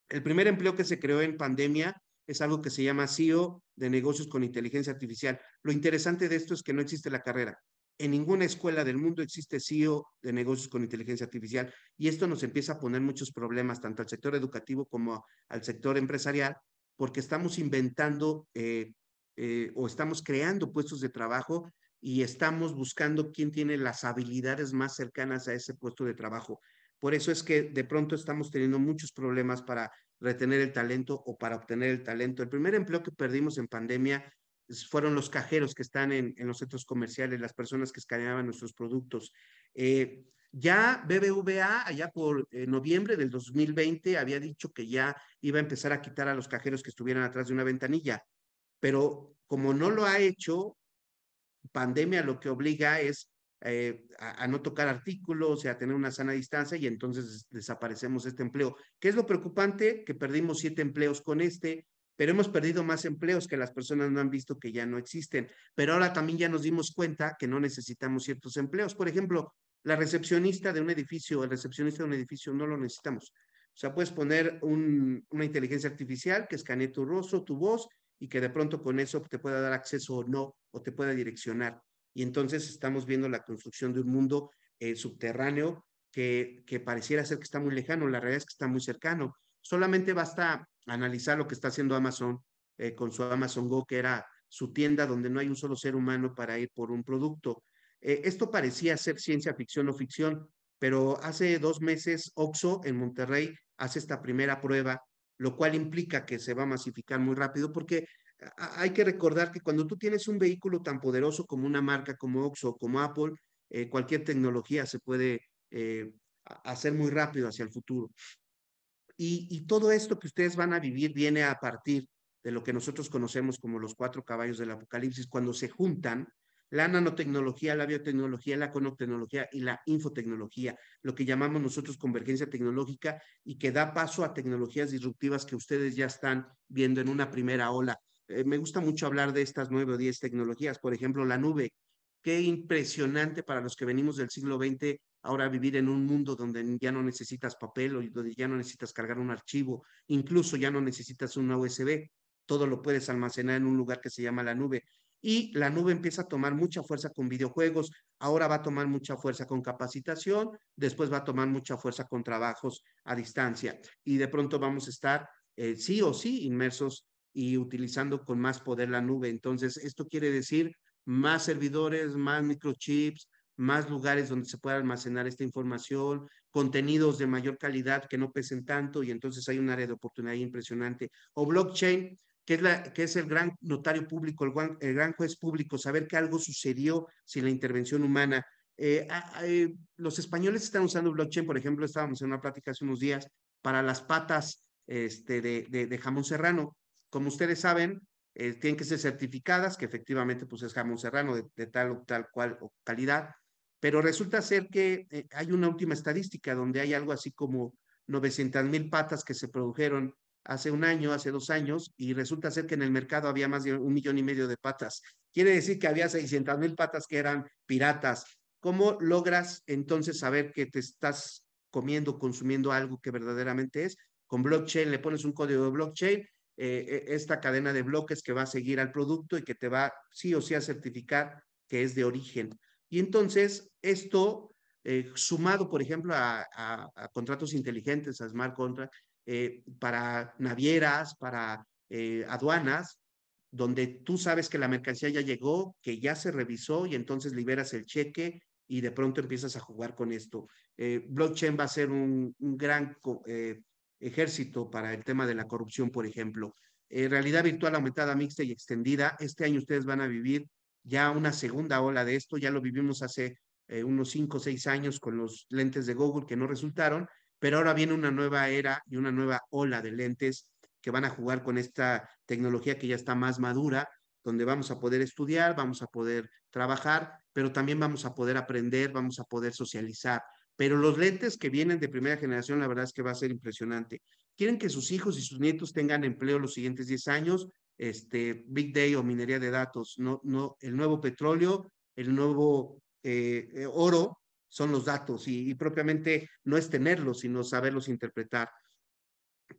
[SPEAKER 2] El primer empleo que se creó en pandemia es algo que se llama CEO de negocios con inteligencia artificial. Lo interesante de esto es que no existe la carrera. En ninguna escuela del mundo existe CEO de negocios con inteligencia artificial y esto nos empieza a poner muchos problemas tanto al sector educativo como al sector empresarial porque estamos inventando eh, eh, o estamos creando puestos de trabajo y estamos buscando quién tiene las habilidades más cercanas a ese puesto de trabajo. Por eso es que de pronto estamos teniendo muchos problemas para retener el talento o para obtener el talento. El primer empleo que perdimos en pandemia fueron los cajeros que están en, los centros comerciales, las personas que escaneaban nuestros productos. Eh, ya BBVA, allá por eh, noviembre del 2020, había dicho que ya iba a empezar a quitar a los cajeros que estuvieran atrás de una ventanilla, pero como no lo ha hecho, pandemia lo que obliga es eh, a, no tocar artículos y a tener una sana distancia y entonces desaparecemos este empleo. ¿Qué es lo preocupante? Que perdimos siete empleos con este, pero hemos perdido más empleos que las personas no han visto que ya no existen. Pero ahora también ya nos dimos cuenta que no necesitamos ciertos empleos. Por ejemplo, la recepcionista de un edificio, el recepcionista de un edificio no lo necesitamos. O sea, puedes poner una inteligencia artificial que escanee tu rostro, tu voz y que de pronto con eso te pueda dar acceso o no, o te pueda direccionar. Y entonces estamos viendo la construcción de un mundo eh, subterráneo que, que pareciera ser que está muy lejano, la realidad es que está muy cercano. Solamente basta analizar lo que está haciendo Amazon eh, con su Amazon Go, que era su tienda donde no hay un solo ser humano para ir por un producto. Eh, esto parecía ser ciencia ficción o ficción, pero hace dos meses Oxo en Monterrey hace esta primera prueba lo cual implica que se va a masificar muy rápido porque hay que recordar que cuando tú tienes un vehículo tan poderoso como una marca como Oxo, como Apple, eh, cualquier tecnología se puede hacer muy rápido hacia el futuro. Y, todo esto que ustedes van a vivir viene a partir de lo que nosotros conocemos como los cuatro caballos del apocalipsis, cuando se juntan la nanotecnología, la biotecnología, la conotecnología y la infotecnología, lo que llamamos nosotros convergencia tecnológica y que da paso a tecnologías disruptivas que ustedes ya están viendo en una primera ola. Eh, me gusta mucho hablar de estas nueve o diez tecnologías, por ejemplo, la nube. Qué impresionante para los que venimos del siglo XX ahora vivir en un mundo donde ya no necesitas papel o donde ya no necesitas cargar un archivo, incluso ya no necesitas una USB, todo lo puedes almacenar en un lugar que se llama la nube y la nube empieza a tomar mucha fuerza con videojuegos, ahora va a tomar mucha fuerza con capacitación, después va a tomar mucha fuerza con trabajos a distancia y de pronto vamos a estar eh, sí o sí inmersos y utilizando con más poder la nube. Entonces, esto quiere decir más servidores, más microchips, más lugares donde se pueda almacenar esta información, contenidos de mayor calidad que no pesen tanto y entonces hay un área de oportunidad impresionante. O blockchain, que es, la, que es el gran notario público, el, gran juez público, saber que algo sucedió sin la intervención humana. Eh, eh, los españoles están usando blockchain, por ejemplo, estábamos en una plática hace unos días para las patas este, de, de, jamón serrano. Como ustedes saben, eh, tienen que ser certificadas, que efectivamente pues, es jamón serrano de, de tal o tal cual o calidad, pero resulta ser que hay una última estadística donde hay algo así como 900 mil patas que se produjeron hace un año, hace dos años, y resulta ser que en el mercado había más de un millón y medio de patas. Quiere decir que había 600 mil patas que eran piratas. ¿Cómo logras entonces saber que te estás comiendo, consumiendo algo que verdaderamente es? Con blockchain, le pones un código de blockchain, eh, e, esta cadena de bloques que va a seguir al producto y que te va sí o sí a certificar que es de origen. Y entonces esto, eh, sumado, por ejemplo, a, contratos inteligentes, a smart contracts, eh, para navieras, para eh, aduanas, donde tú sabes que la mercancía ya llegó, que ya se revisó y entonces liberas el cheque y de pronto empiezas a jugar con esto. Eh, blockchain va a ser un, gran ejército para el tema de la corrupción, por ejemplo. realidad virtual aumentada, mixta y extendida. Este año ustedes van a vivir ya una segunda ola de esto. Ya lo vivimos hace unos cinco o seis años con los lentes de Google que no resultaron, pero ahora viene una nueva era y una nueva ola de lentes que van a jugar con esta tecnología que ya está más madura, donde vamos a poder estudiar, vamos a poder trabajar, pero también vamos a poder aprender, vamos a poder socializar. Pero los lentes que vienen de primera generación, la verdad es que va a ser impresionante. Quieren que sus hijos y sus nietos tengan empleo los siguientes 10 años, este, Big Day o minería de datos, no, no, el nuevo petróleo, el nuevo eh, eh, oro, son los datos y, propiamente no es tenerlos, sino saberlos interpretar.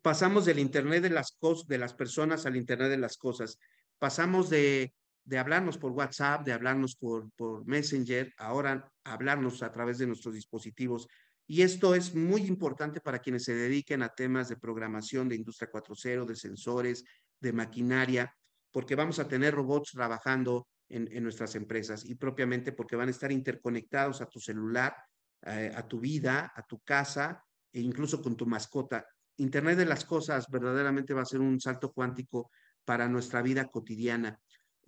[SPEAKER 2] Pasamos del Internet de las, cosas, de las personas al Internet de las cosas. Pasamos de, de hablarnos por WhatsApp, de hablarnos por, por Messenger, ahora hablarnos a través de nuestros dispositivos. Y esto es muy importante para quienes se dediquen a temas de programación de Industria 4.0, de sensores, de maquinaria, porque vamos a tener robots trabajando en, nuestras empresas y propiamente porque van a estar interconectados a tu celular, eh, a tu vida, a tu casa e incluso con tu mascota. Internet de las cosas verdaderamente va a ser un salto cuántico para nuestra vida cotidiana.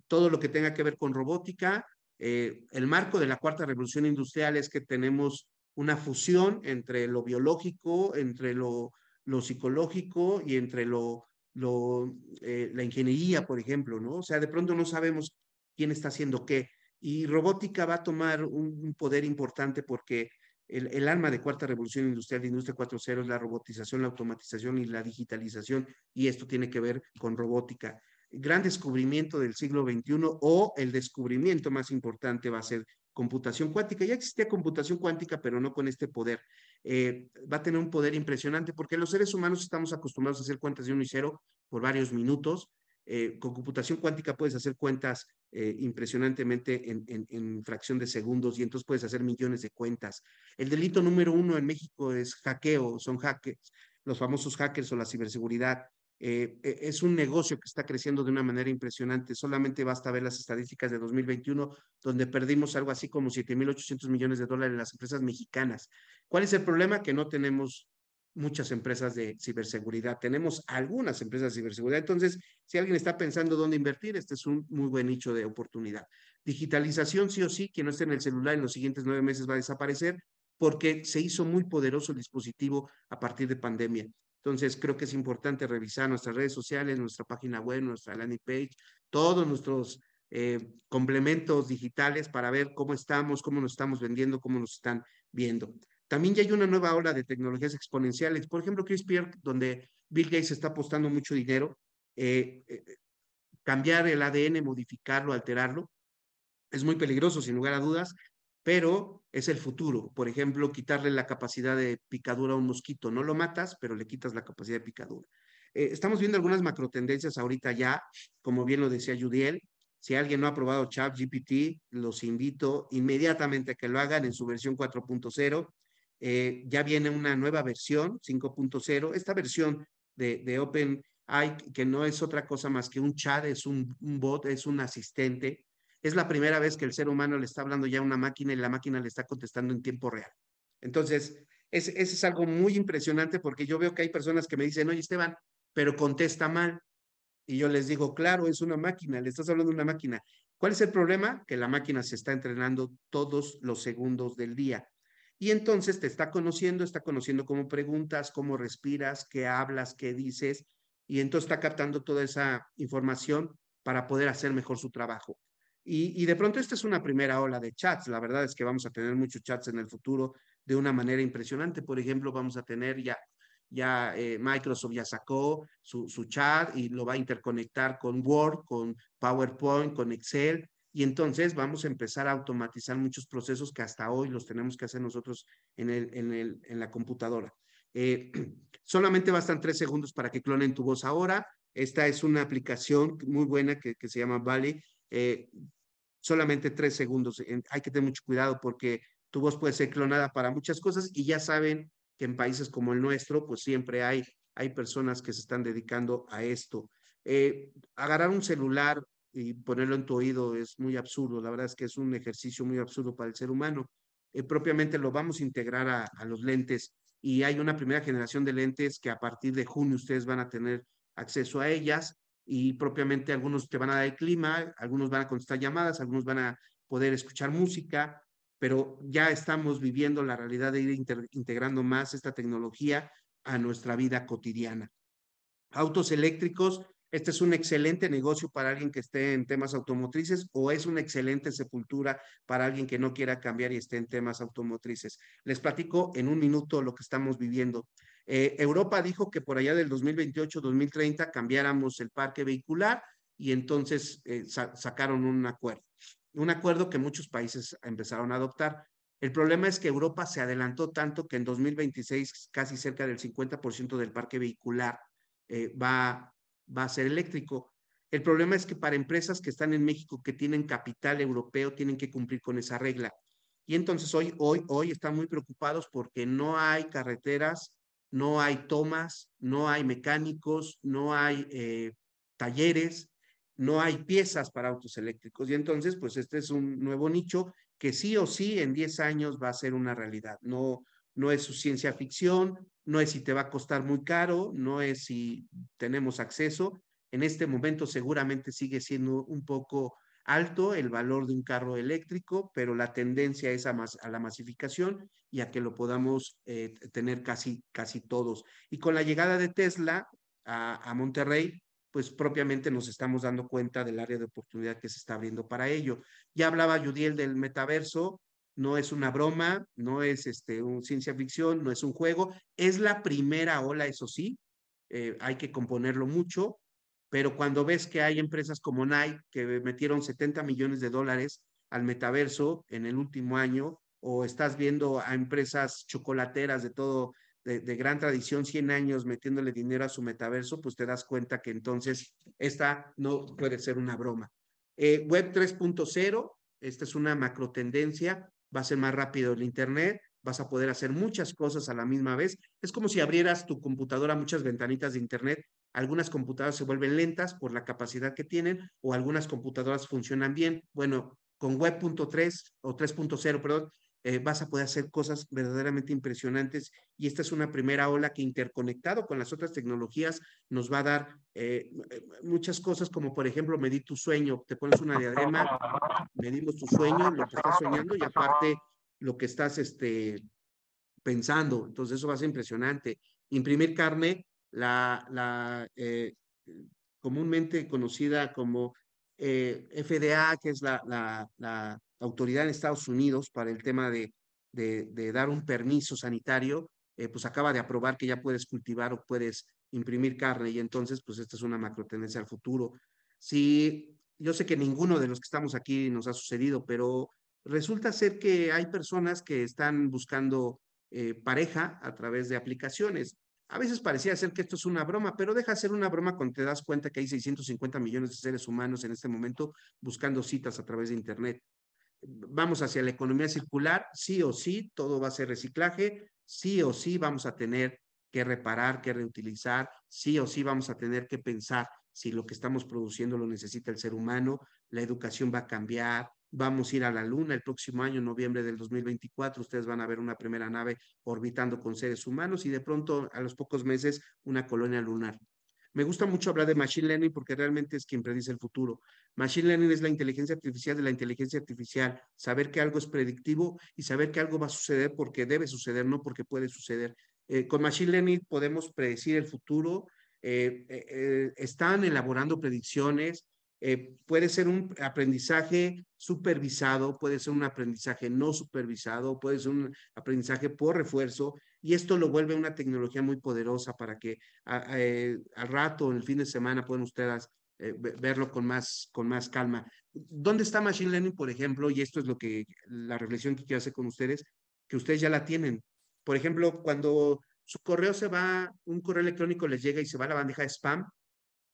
[SPEAKER 2] Todo lo que tenga que ver con robótica, eh, el marco de la cuarta revolución industrial es que tenemos una fusión entre lo biológico, entre lo, lo psicológico y entre lo, lo, eh, la ingeniería, por ejemplo, ¿no? O sea, de pronto no sabemos quién está haciendo qué. Y robótica va a tomar un, poder importante porque el, el, alma de cuarta revolución industrial de Industria 4.0 es la robotización, la automatización y la digitalización, y esto tiene que ver con robótica. gran descubrimiento del siglo XXI o el descubrimiento más importante va a ser computación cuántica. Ya existía computación cuántica, pero no con este poder. Eh, va a tener un poder impresionante porque los seres humanos estamos acostumbrados a hacer cuentas de uno y cero por varios minutos. Eh, con computación cuántica puedes hacer cuentas eh, impresionantemente en, en, en, fracción de segundos y entonces puedes hacer millones de cuentas. El delito número uno en México es hackeo, son hackers, los famosos hackers o la ciberseguridad. Eh, e, es un negocio que está creciendo de una manera impresionante. Solamente basta ver las estadísticas de 2021, donde perdimos algo así como 7.800 millones de dólares en las empresas mexicanas. ¿Cuál es el problema? Que no tenemos muchas empresas de ciberseguridad. Tenemos algunas empresas de ciberseguridad. Entonces, si alguien está pensando dónde invertir, este es un muy buen nicho de oportunidad. Digitalización, sí o sí, quien no esté en el celular en los siguientes nueve meses va a desaparecer porque se hizo muy poderoso el dispositivo a partir de pandemia. Entonces, creo que es importante revisar nuestras redes sociales, nuestra página web, nuestra landing page, todos nuestros eh, complementos digitales para ver cómo estamos, cómo nos estamos vendiendo, cómo nos están viendo. También ya hay una nueva ola de tecnologías exponenciales. Por ejemplo, CRISPR, donde Bill Gates está apostando mucho dinero, eh, eh, cambiar el ADN, modificarlo, alterarlo, es muy peligroso, sin lugar a dudas, pero es el futuro. Por ejemplo, quitarle la capacidad de picadura a un mosquito. No lo matas, pero le quitas la capacidad de picadura. Eh, estamos viendo algunas macro tendencias ahorita ya, como bien lo decía Judiel. Si alguien no ha probado ChatGPT, los invito inmediatamente a que lo hagan en su versión 4.0. Eh, ya viene una nueva versión, 5.0. Esta versión de, de OpenAI, que no es otra cosa más que un chat, es un, un bot, es un asistente, es la primera vez que el ser humano le está hablando ya a una máquina y la máquina le está contestando en tiempo real. Entonces, ese, es algo muy impresionante porque yo veo que hay personas que me dicen, oye Esteban, pero contesta mal. Y yo les digo, claro, es una máquina, le estás hablando de una máquina. ¿Cuál es el problema? Que la máquina se está entrenando todos los segundos del día. Y entonces te está conociendo, está conociendo cómo preguntas, cómo respiras, qué hablas, qué dices, y entonces está captando toda esa información para poder hacer mejor su trabajo. Y, de pronto esta es una primera ola de chats. La verdad es que vamos a tener muchos chats en el futuro de una manera impresionante. Por ejemplo, vamos a tener ya, ya eh, Microsoft ya sacó su, su chat y lo va a interconectar con Word, con PowerPoint, con Excel. Y entonces vamos a empezar a automatizar muchos procesos que hasta hoy los tenemos que hacer nosotros en, el, en, el, en la computadora. Eh, solamente bastan tres segundos para que clonen tu voz ahora. Esta es una aplicación muy buena que, que se llama Valley eh, solamente tres segundos. Hay que tener mucho cuidado porque tu voz puede ser clonada para muchas cosas y ya saben que en países como el nuestro, pues siempre hay, hay personas que se están dedicando a esto. Eh, agarrar un celular y ponerlo en tu oído es muy absurdo. La verdad es que es un ejercicio muy absurdo para el ser humano. Eh, propiamente lo vamos a integrar a, a los lentes y hay una primera generación de lentes que a partir de junio ustedes van a tener acceso a ellas y propiamente algunos te van a dar el clima, algunos van a contestar llamadas, algunos van a poder escuchar música, pero ya estamos viviendo la realidad de ir integrando más esta tecnología a nuestra vida cotidiana. Autos eléctricos, este es un excelente negocio para alguien que esté en temas automotrices o es una excelente sepultura para alguien que no quiera cambiar y esté en temas automotrices. Les platico en un minuto lo que estamos viviendo. Eh, Europa dijo que por allá del 2028-2030 cambiáramos el parque vehicular y entonces eh, sa sacaron un acuerdo, un acuerdo que muchos países empezaron a adoptar. El problema es que Europa se adelantó tanto que en 2026 casi cerca del 50% del parque vehicular eh, va, va a ser eléctrico. El problema es que para empresas que están en México, que tienen capital europeo, tienen que cumplir con esa regla. Y entonces hoy, hoy, hoy están muy preocupados porque no hay carreteras, no hay tomas, no hay mecánicos, no hay eh, talleres, no hay piezas para autos eléctricos. Y entonces, pues este es un nuevo nicho que sí o sí en 10 años va a ser una realidad. No, no es su ciencia ficción, no es si te va a costar muy caro, no es si tenemos acceso. En este momento seguramente sigue siendo un poco alto el valor de un carro eléctrico, pero la tendencia es a, la masificación y a que lo podamos eh, tener casi, casi todos. Y con la llegada de Tesla a, Monterrey, pues propiamente nos estamos dando cuenta del área de oportunidad que se está abriendo para ello. Ya hablaba Judiel del metaverso, no es una broma, no es este, un ciencia ficción, no es un juego, es la primera ola, eso sí, eh, hay que componerlo mucho, pero cuando ves que hay empresas como Nike que metieron 70 millones de dólares al metaverso en el último año, o estás viendo a empresas chocolateras de todo, de, gran tradición, 100 años metiéndole dinero a su metaverso, pues te das cuenta que entonces esta no puede ser una broma. Eh, Web 3.0, esta es una macro tendencia, va a ser más rápido el Internet, vas a poder hacer muchas cosas a la misma vez. Es como si abrieras tu computadora muchas ventanitas de Internet algunas computadoras se vuelven lentas por la capacidad que tienen o algunas computadoras funcionan bien. Bueno, con Web.3 o 3.0, perdón, eh, vas a poder hacer cosas verdaderamente impresionantes y esta es una primera ola que interconectado con las otras tecnologías nos va a dar eh, muchas cosas como por ejemplo medir tu sueño, te pones una diadema, medimos tu sueño, lo que estás soñando y aparte lo que estás este, pensando, entonces eso va a ser impresionante. Imprimir carne, la, eh, comúnmente conocida como eh, FDA, que es la, autoridad en Estados Unidos para el tema de, dar un permiso sanitario, eh, pues acaba de aprobar que ya puedes cultivar o puedes imprimir carne y entonces pues esta es una macro tendencia al futuro. Sí, yo sé que ninguno de los que estamos aquí nos ha sucedido, pero resulta ser que hay personas que están buscando pareja a través de aplicaciones. A veces parecía ser que esto es una broma, pero deja de ser una broma cuando te das cuenta que hay 650 millones de seres humanos en este momento buscando citas a través de Internet. Vamos hacia la economía circular, sí o sí, todo va a ser reciclaje, sí o sí vamos a tener que reparar, que reutilizar, sí o sí vamos a tener que pensar si lo que estamos produciendo lo necesita el ser humano, la educación va a cambiar, Vamos a ir a la Luna el próximo año, noviembre del 2024. Ustedes van a ver una primera nave orbitando con seres humanos y de pronto, a los pocos meses, una colonia lunar. Me gusta mucho hablar de Machine Learning porque realmente es quien predice el futuro. Machine Learning es la inteligencia artificial de la inteligencia artificial. Saber que algo es predictivo y saber que algo va a suceder porque debe suceder, no porque puede suceder. Eh, con Machine Learning podemos predecir el futuro. Eh, eh, están elaborando predicciones eh, puede ser un aprendizaje supervisado, puede ser un aprendizaje no supervisado, puede ser un aprendizaje por refuerzo, y esto lo vuelve una tecnología muy poderosa para que eh, al rato, en el fin de semana, puedan ustedes eh, verlo con más, con más calma. ¿Dónde está Machine Learning, por ejemplo? Y esto es lo que la reflexión que quiero hacer con ustedes, que ustedes ya la tienen. Por ejemplo, cuando su correo se va, un correo electrónico les llega y se va a la bandeja de spam,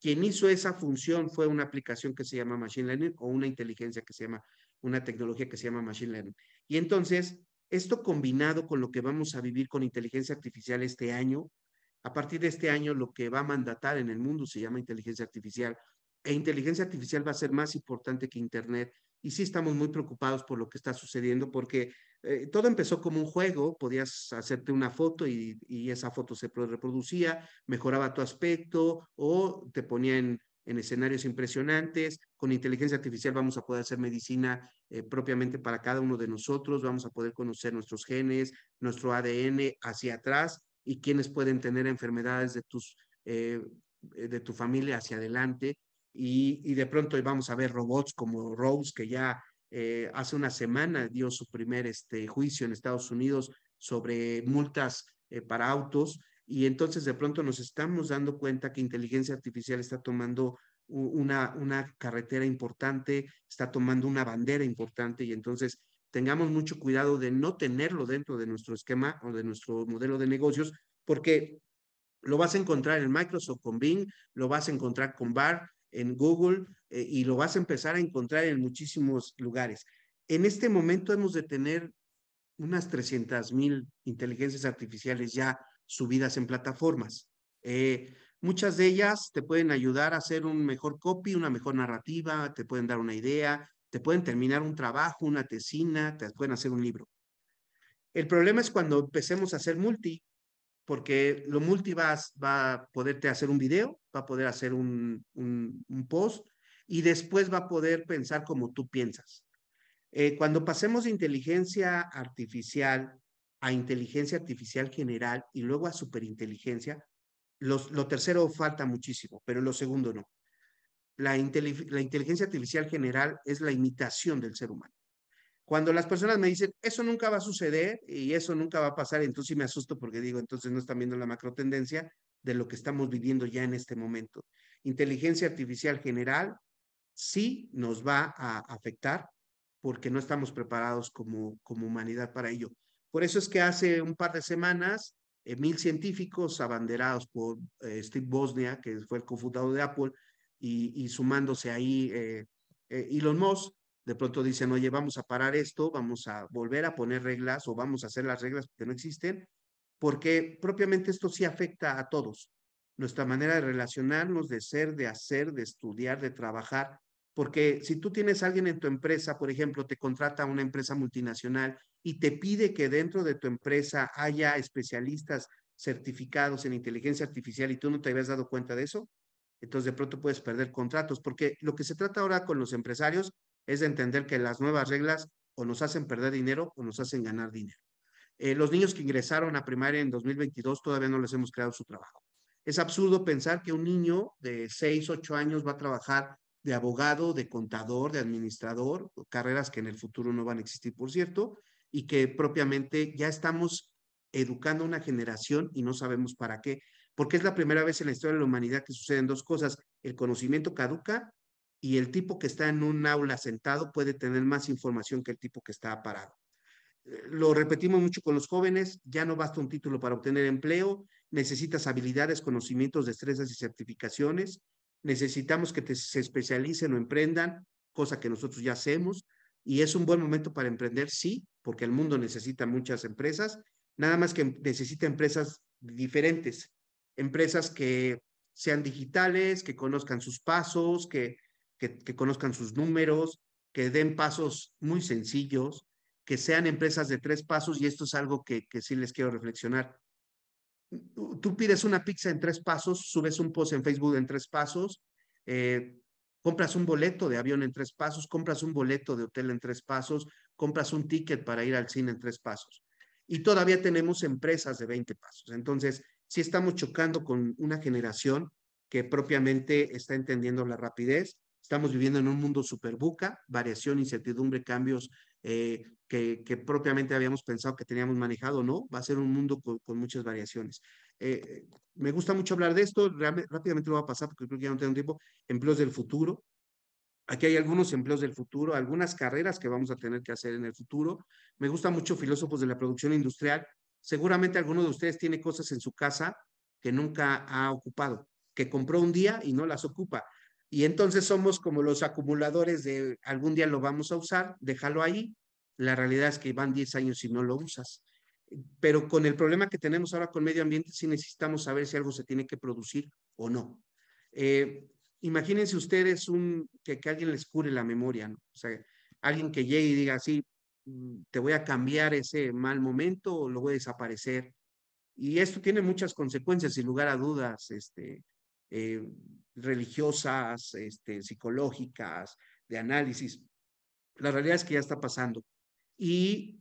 [SPEAKER 2] quien hizo esa función fue una aplicación que se llama Machine Learning o una inteligencia que se llama, una tecnología que se llama Machine Learning. Y entonces, esto combinado con lo que vamos a vivir con inteligencia artificial este año, a partir de este año lo que va a mandatar en el mundo se llama inteligencia artificial. E inteligencia artificial va a ser más importante que Internet. Y sí estamos muy preocupados por lo que está sucediendo porque eh, todo empezó como un juego, podías hacerte una foto y, esa foto se reproducía, mejoraba tu aspecto o te ponía en, escenarios impresionantes. Con inteligencia artificial vamos a poder hacer medicina eh, propiamente para cada uno de nosotros, vamos a poder conocer nuestros genes, nuestro ADN hacia atrás y quiénes pueden tener enfermedades de, tus, eh, de tu familia hacia adelante. Y, de pronto vamos a ver robots como Rose que ya eh, hace una semana dio su primer este, juicio en Estados Unidos sobre multas eh, para autos y entonces de pronto nos estamos dando cuenta que inteligencia artificial está tomando una, una carretera importante, está tomando una bandera importante y entonces tengamos mucho cuidado de no tenerlo dentro de nuestro esquema o de nuestro modelo de negocios porque lo vas a encontrar en Microsoft con Bing, lo vas a encontrar con Bar, en Google eh, y lo vas a empezar a encontrar en muchísimos lugares. En este momento hemos de tener unas 300 mil inteligencias artificiales ya subidas en plataformas. Eh, muchas de ellas te pueden ayudar a hacer un mejor copy, una mejor narrativa, te pueden dar una idea, te pueden terminar un trabajo, una tesina, te pueden hacer un libro. El problema es cuando empecemos a hacer multi, porque lo multi va, va a poderte hacer un video, va a poder hacer un, un, post y después va a poder pensar como tú piensas. Eh, cuando pasemos de inteligencia artificial a inteligencia artificial general y luego a superinteligencia, los, lo tercero falta muchísimo, pero lo segundo no. La, la inteligencia artificial general es la imitación del ser humano. Cuando las personas me dicen, eso nunca va a suceder y eso nunca va a pasar, entonces sí me asusto porque digo, entonces no están viendo la macro tendencia de lo que estamos viviendo ya en este momento. Inteligencia artificial general sí nos va a afectar porque no estamos preparados como, como humanidad para ello. Por eso es que hace un par de semanas, eh, mil científicos abanderados por eh, Steve Bosnia, que fue el cofundador de Apple, y, sumándose ahí eh, Elon Musk, de pronto dicen, oye, vamos a parar esto, vamos a volver a poner reglas o vamos a hacer las reglas que no existen, porque propiamente esto sí afecta a todos. Nuestra manera de relacionarnos, de ser, de hacer, de estudiar, de trabajar, porque si tú tienes alguien en tu empresa, por ejemplo, te contrata una empresa multinacional y te pide que dentro de tu empresa haya especialistas certificados en inteligencia artificial y tú no te habías dado cuenta de eso, entonces de pronto puedes perder contratos, porque lo que se trata ahora con los empresarios es de entender que las nuevas reglas o nos hacen perder dinero o nos hacen ganar dinero. Eh, los niños que ingresaron a primaria en 2022 todavía no les hemos creado su trabajo. Es absurdo pensar que un niño de 6, 8 años va a trabajar de abogado, de contador, de administrador, carreras que en el futuro no van a existir, por cierto, y que propiamente ya estamos educando a una generación y no sabemos para qué, porque es la primera vez en la historia de la humanidad que suceden dos cosas, el conocimiento caduca y el tipo que está en un aula sentado puede tener más información que el tipo que está parado. Eh, lo repetimos mucho con los jóvenes, ya no basta un título para obtener empleo, necesitas habilidades, conocimientos, destrezas y certificaciones, necesitamos que se especialicen o emprendan, cosa que nosotros ya hacemos, y es un buen momento para emprender, sí, porque el mundo necesita muchas empresas, nada más que necesita empresas diferentes, empresas que sean digitales, que conozcan sus pasos, que que, conozcan sus números, que den pasos muy sencillos, que sean empresas de tres pasos, y esto es algo que, que sí les quiero reflexionar. Tú pides una pizza en tres pasos, subes un post en Facebook en tres pasos, eh, compras un boleto de avión en tres pasos, compras un boleto de hotel en tres pasos, compras un ticket para ir al cine en tres pasos. Y todavía tenemos empresas de 20 pasos. Entonces, sí estamos chocando con una generación que propiamente está entendiendo la rapidez Estamos viviendo en un mundo superbuca, variación, incertidumbre, cambios eh, que, que, propiamente habíamos pensado que teníamos manejado, ¿no? Va a ser un mundo con, muchas variaciones. Eh, me gusta mucho hablar de esto, rápidamente lo voy a pasar porque creo que ya no tengo tiempo. Empleos del futuro. Aquí hay algunos empleos del futuro, algunas carreras que vamos a tener que hacer en el futuro. Me gusta mucho filósofos de la producción industrial. Seguramente alguno de ustedes tiene cosas en su casa que nunca ha ocupado, que compró un día y no las ocupa. Y entonces somos como los acumuladores de algún día lo vamos a usar, déjalo ahí. La realidad es que van 10 años y no lo usas. Pero con el problema que tenemos ahora con medio ambiente, sí necesitamos saber si algo se tiene que producir o no. Eh, imagínense ustedes un, que, que, alguien les cure la memoria, ¿no? O sea, alguien que llegue y diga así, mm, te voy a cambiar ese mal momento o lo voy a desaparecer. Y esto tiene muchas consecuencias, sin lugar a dudas. Este, eh, religiosas, este, psicológicas, de análisis. La realidad es que ya está pasando. Y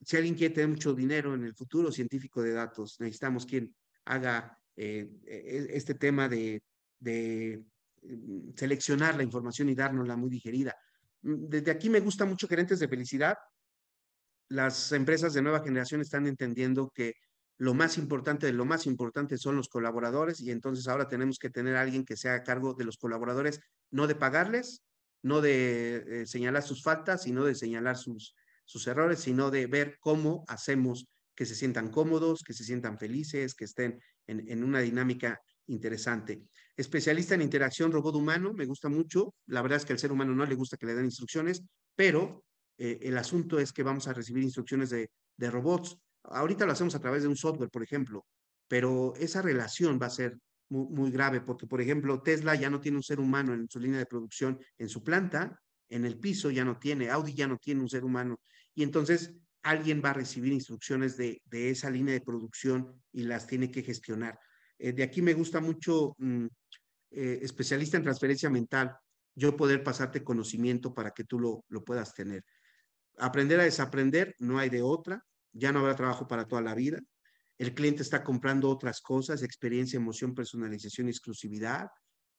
[SPEAKER 2] si alguien quiere tener mucho dinero en el futuro científico de datos, necesitamos quien haga eh, e, este tema de, de mm, seleccionar la información y dárnosla muy digerida. Mm, desde aquí me gusta mucho gerentes de felicidad. Las empresas de nueva generación están entendiendo que lo más importante de lo más importante son los colaboradores y entonces ahora tenemos que tener alguien que sea a cargo de los colaboradores, no de pagarles, no de eh, señalar sus faltas, sino de señalar sus, sus errores, sino de ver cómo hacemos que se sientan cómodos, que se sientan felices, que estén en, en una dinámica interesante. Especialista en interacción robot-humano, me gusta mucho. La verdad es que al ser humano no le gusta que le den instrucciones, pero eh, el asunto es que vamos a recibir instrucciones de, de robots. Ahorita lo hacemos a través de un software, por ejemplo, pero esa relación va a ser muy, grave porque, por ejemplo, Tesla ya no tiene un ser humano en su línea de producción, en su planta, en el piso ya no tiene, Audi ya no tiene un ser humano. Y entonces alguien va a recibir instrucciones de, de esa línea de producción y las tiene que gestionar. Eh, de aquí me gusta mucho, mm, eh, especialista en transferencia mental, yo poder pasarte conocimiento para que tú lo, lo puedas tener. Aprender a desaprender, no hay de otra, ya no habrá trabajo para toda la vida. El cliente está comprando otras cosas, experiencia, emoción, personalización, exclusividad.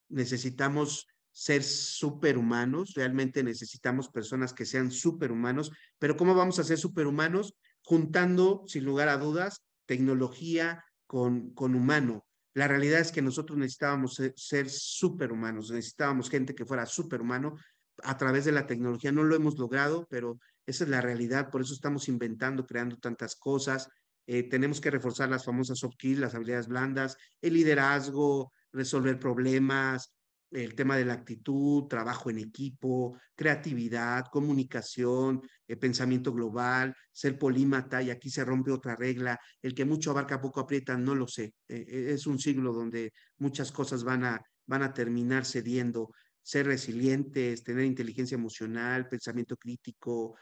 [SPEAKER 2] Necesitamos ser superhumanos, realmente necesitamos personas que sean superhumanos, pero ¿cómo vamos a ser superhumanos? Juntando, sin lugar a dudas, tecnología con, con humano. La realidad es que nosotros necesitábamos ser, ser superhumanos, necesitábamos gente que fuera superhumano a través de la tecnología. No lo hemos logrado, pero esa es la realidad, por eso estamos inventando, creando tantas cosas. Eh, tenemos que reforzar las famosas soft skills, las habilidades blandas, el liderazgo, resolver problemas, el tema de la actitud, trabajo en equipo, creatividad, comunicación, eh, pensamiento global, ser polímata, y aquí se rompe otra regla, el que mucho abarca, poco aprieta, no lo sé. Eh, es un siglo donde muchas cosas van a, van a terminar cediendo. Ser resilientes, tener inteligencia emocional, pensamiento crítico,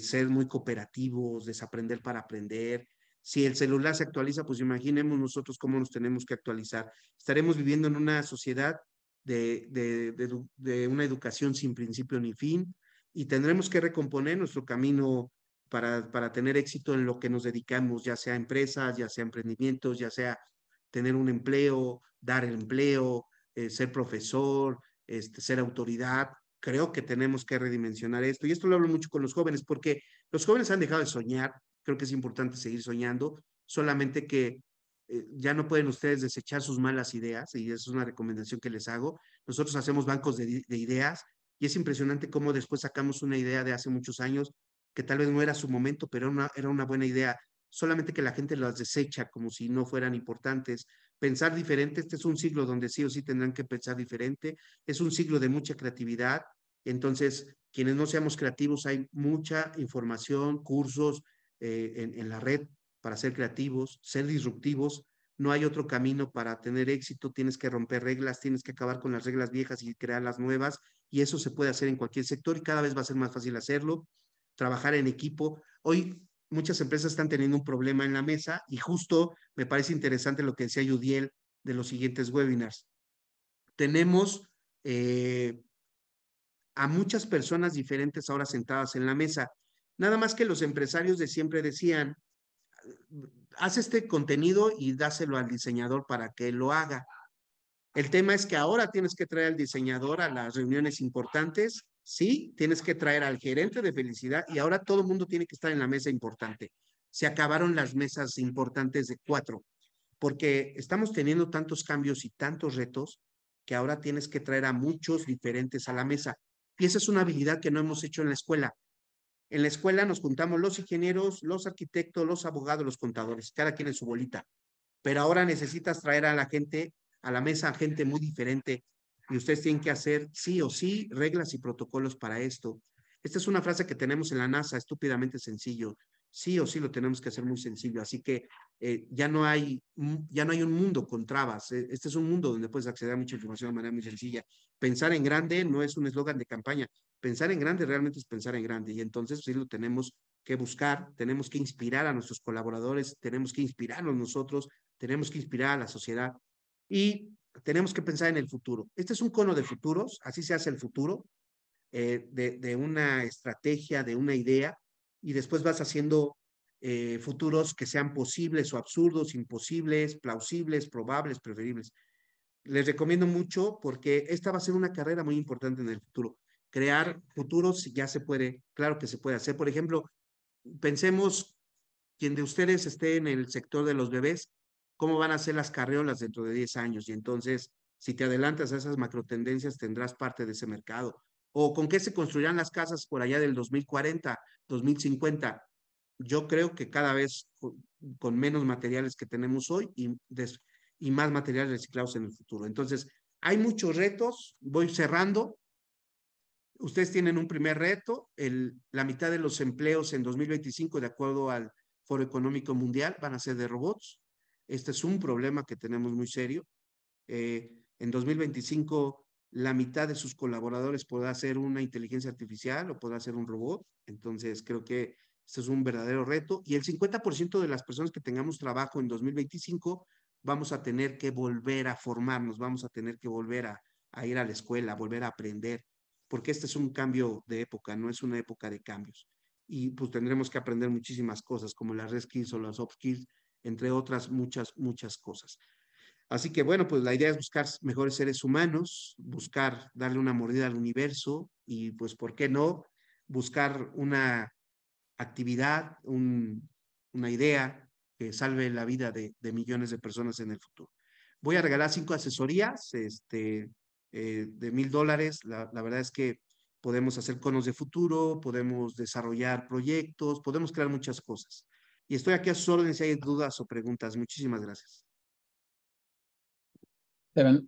[SPEAKER 2] ser muy cooperativos, desaprender para aprender, si el celular se actualiza, pues imaginemos nosotros cómo nos tenemos que actualizar. Estaremos viviendo en una sociedad de, de, de, una educación sin principio ni fin y tendremos que recomponer nuestro camino para, para tener éxito en lo que nos dedicamos, ya sea empresas, ya sea emprendimientos, ya sea tener un empleo, dar el empleo, eh, ser profesor, este, ser autoridad. Creo que tenemos que redimensionar esto. Y esto lo hablo mucho con los jóvenes, porque los jóvenes han dejado de soñar. Creo que es importante seguir soñando, solamente que eh, ya no pueden ustedes desechar sus malas ideas y es una recomendación que les hago. Nosotros hacemos bancos de, ideas y es impresionante cómo después sacamos una idea de hace muchos años que tal vez no era su momento, pero era una buena idea, solamente que la gente las desecha como si no fueran importantes. Pensar diferente, este es un siglo donde sí o sí tendrán que pensar diferente, es un siglo de mucha creatividad, entonces quienes no seamos creativos hay mucha información, cursos eh, en, en la red para ser creativos, ser disruptivos. No hay otro camino para tener éxito. Tienes que romper reglas, tienes que acabar con las reglas viejas y crear las nuevas. Y eso se puede hacer en cualquier sector y cada vez va a ser más fácil hacerlo. Trabajar en equipo. Hoy muchas empresas están teniendo un problema en la mesa y justo me parece interesante lo que decía Yudiel de los siguientes webinars. Tenemos eh, a muchas personas diferentes ahora sentadas en la mesa. Nada más que los empresarios de siempre decían, haz este contenido y dáselo al diseñador para que lo haga. El tema es que ahora tienes que traer al diseñador a las reuniones importantes, sí, tienes que traer al gerente de felicidad y ahora todo el mundo tiene que estar en la mesa importante. Se acabaron las mesas importantes de cuatro, porque estamos teniendo tantos cambios y tantos retos que ahora tienes que traer a muchos diferentes a la mesa. Y esa es una habilidad que no hemos hecho en la escuela. En la escuela nos juntamos los ingenieros, los arquitectos, los abogados, los contadores, cada quien en su bolita. Pero ahora necesitas traer a la gente, a la mesa, gente muy diferente. Y ustedes tienen que hacer sí o sí reglas y protocolos para esto. Esta es una frase que tenemos en la NASA, estúpidamente sencillo. Sí o sí lo tenemos que hacer muy sencillo. Así que eh, ya, no hay, ya no hay un mundo con trabas. Eh, este es un mundo donde puedes acceder a mucha información de manera muy sencilla. Pensar en grande no es un eslogan de campaña pensar en grande realmente es pensar en grande y entonces sí lo tenemos que buscar, tenemos que inspirar a nuestros colaboradores, tenemos que inspirarnos nosotros, tenemos que inspirar a la sociedad y tenemos que pensar en el futuro. Este es un cono de futuros, así se hace el futuro, eh, de, una estrategia, de una idea, y después vas haciendo eh, futuros que sean posibles o absurdos, imposibles, plausibles, probables, preferibles. Les recomiendo mucho porque esta va a ser una carrera muy importante en el futuro crear futuros ya se puede, claro que se puede hacer. Por ejemplo, pensemos, quien de ustedes esté en el sector de los bebés, ¿cómo van a ser las carreolas dentro de 10 años? Y entonces, si te adelantas a esas macro tendencias, tendrás parte de ese mercado. ¿O con qué se construirán las casas por allá del 2040, 2050? Yo creo que cada vez con menos materiales que tenemos hoy y, y más materiales reciclados en el futuro. Entonces, hay muchos retos, voy cerrando. Ustedes tienen un primer reto, el, la mitad de los empleos en 2025, de acuerdo al Foro Económico Mundial, van a ser de robots. Este es un problema que tenemos muy serio. Eh, en 2025, la mitad de sus colaboradores podrá ser una inteligencia artificial o podrá ser un robot. Entonces, creo que este es un verdadero reto. Y el 50% de las personas que tengamos trabajo en 2025 vamos a tener que volver a formarnos, vamos a tener que volver a, ir a la escuela, volver a aprender, porque este es un cambio de época, no es una época de cambios. Y pues tendremos que aprender muchísimas cosas, como las red skills o las soft skills, entre otras muchas, muchas cosas. Así que bueno, pues la idea es buscar mejores seres humanos, buscar darle una mordida al universo y pues, ¿por qué no? Buscar una actividad, un, una idea que salve la vida de, de, millones de personas en el futuro. Voy a regalar cinco asesorías este, eh, de mil dólares. La, la verdad es que podemos hacer conos de futuro, podemos desarrollar proyectos, podemos crear muchas cosas. Y estoy aquí a sus órdenes si hay dudas o preguntas. Muchísimas gracias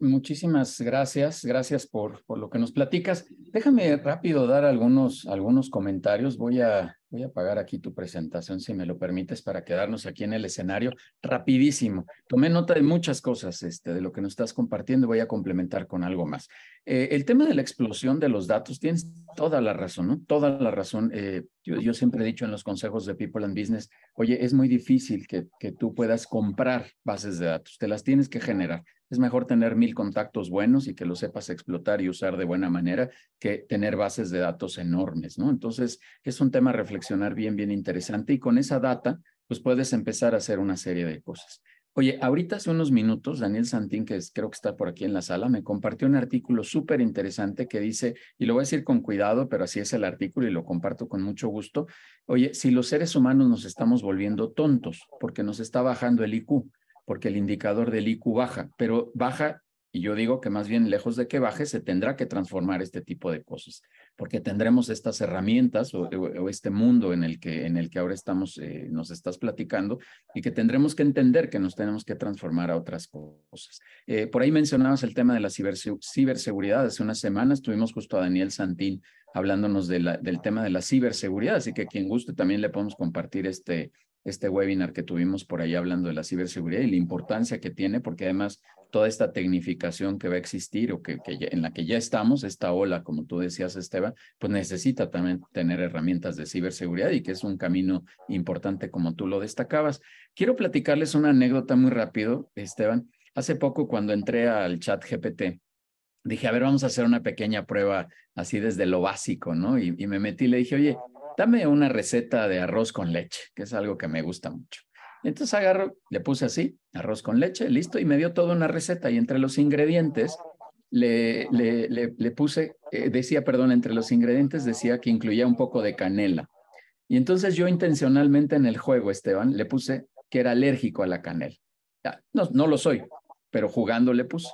[SPEAKER 1] muchísimas gracias, gracias por, por lo que nos platicas. Déjame rápido dar algunos, algunos comentarios. Voy a, voy a apagar aquí tu presentación, si me lo permites, para quedarnos aquí en el escenario rapidísimo. Tomé nota de muchas cosas este, de lo que nos estás compartiendo voy a complementar con algo más. Eh, el tema de la explosión de los datos, tienes toda la razón, ¿no? Toda la razón. Eh, yo, yo, siempre he dicho en los consejos de People and Business, oye, es muy difícil que, que tú puedas comprar bases de datos, te las tienes que generar. Es mejor tener mil contactos buenos y que los sepas explotar y usar de buena manera que tener bases de datos enormes, ¿no? Entonces, es un tema reflexionar bien, bien interesante y con esa data, pues puedes empezar a hacer una serie de cosas. Oye, ahorita hace unos minutos, Daniel Santín, que creo que está por aquí en la sala, me compartió un artículo súper interesante que dice, y lo voy a decir con cuidado, pero así es el artículo y lo comparto con mucho gusto. Oye, si los seres humanos nos estamos volviendo tontos porque nos está bajando el IQ, porque el indicador del IQ baja, pero baja, y yo digo que más bien lejos de que baje, se tendrá que transformar este tipo de cosas, porque tendremos estas herramientas o, este mundo en el que, en el que ahora estamos, eh, nos estás platicando, y que tendremos que entender que nos tenemos que transformar a otras cosas. Eh, por ahí mencionabas el tema de la ciberseguridad. Hace unas semanas tuvimos justo a Daniel Santín hablándonos del tema de la ciberseguridad, así que quien guste también le podemos compartir este, este webinar que tuvimos por ahí hablando de la ciberseguridad y la importancia que tiene, porque además toda esta tecnificación que va a existir o que, que en la que ya estamos, esta ola, como tú decías, Esteban, pues necesita también tener herramientas de ciberseguridad y que es un camino importante como tú lo destacabas. Quiero platicarles una anécdota muy rápido, Esteban. Hace poco cuando entré al chat GPT, dije, a ver, vamos a hacer una pequeña prueba así desde lo básico, ¿no? Y, y me metí y le dije, oye, dame una receta de arroz con leche, que es algo que me gusta mucho. Entonces agarro, le puse así, arroz con leche, listo, y me dio toda una receta. Y entre los ingredientes le, le, le, puse, eh, decía, perdón, entre los ingredientes decía que incluía un poco de canela. Y entonces yo intencionalmente en el juego, Esteban, le puse que era alérgico a la canela. No, no lo soy, pero jugando le puse.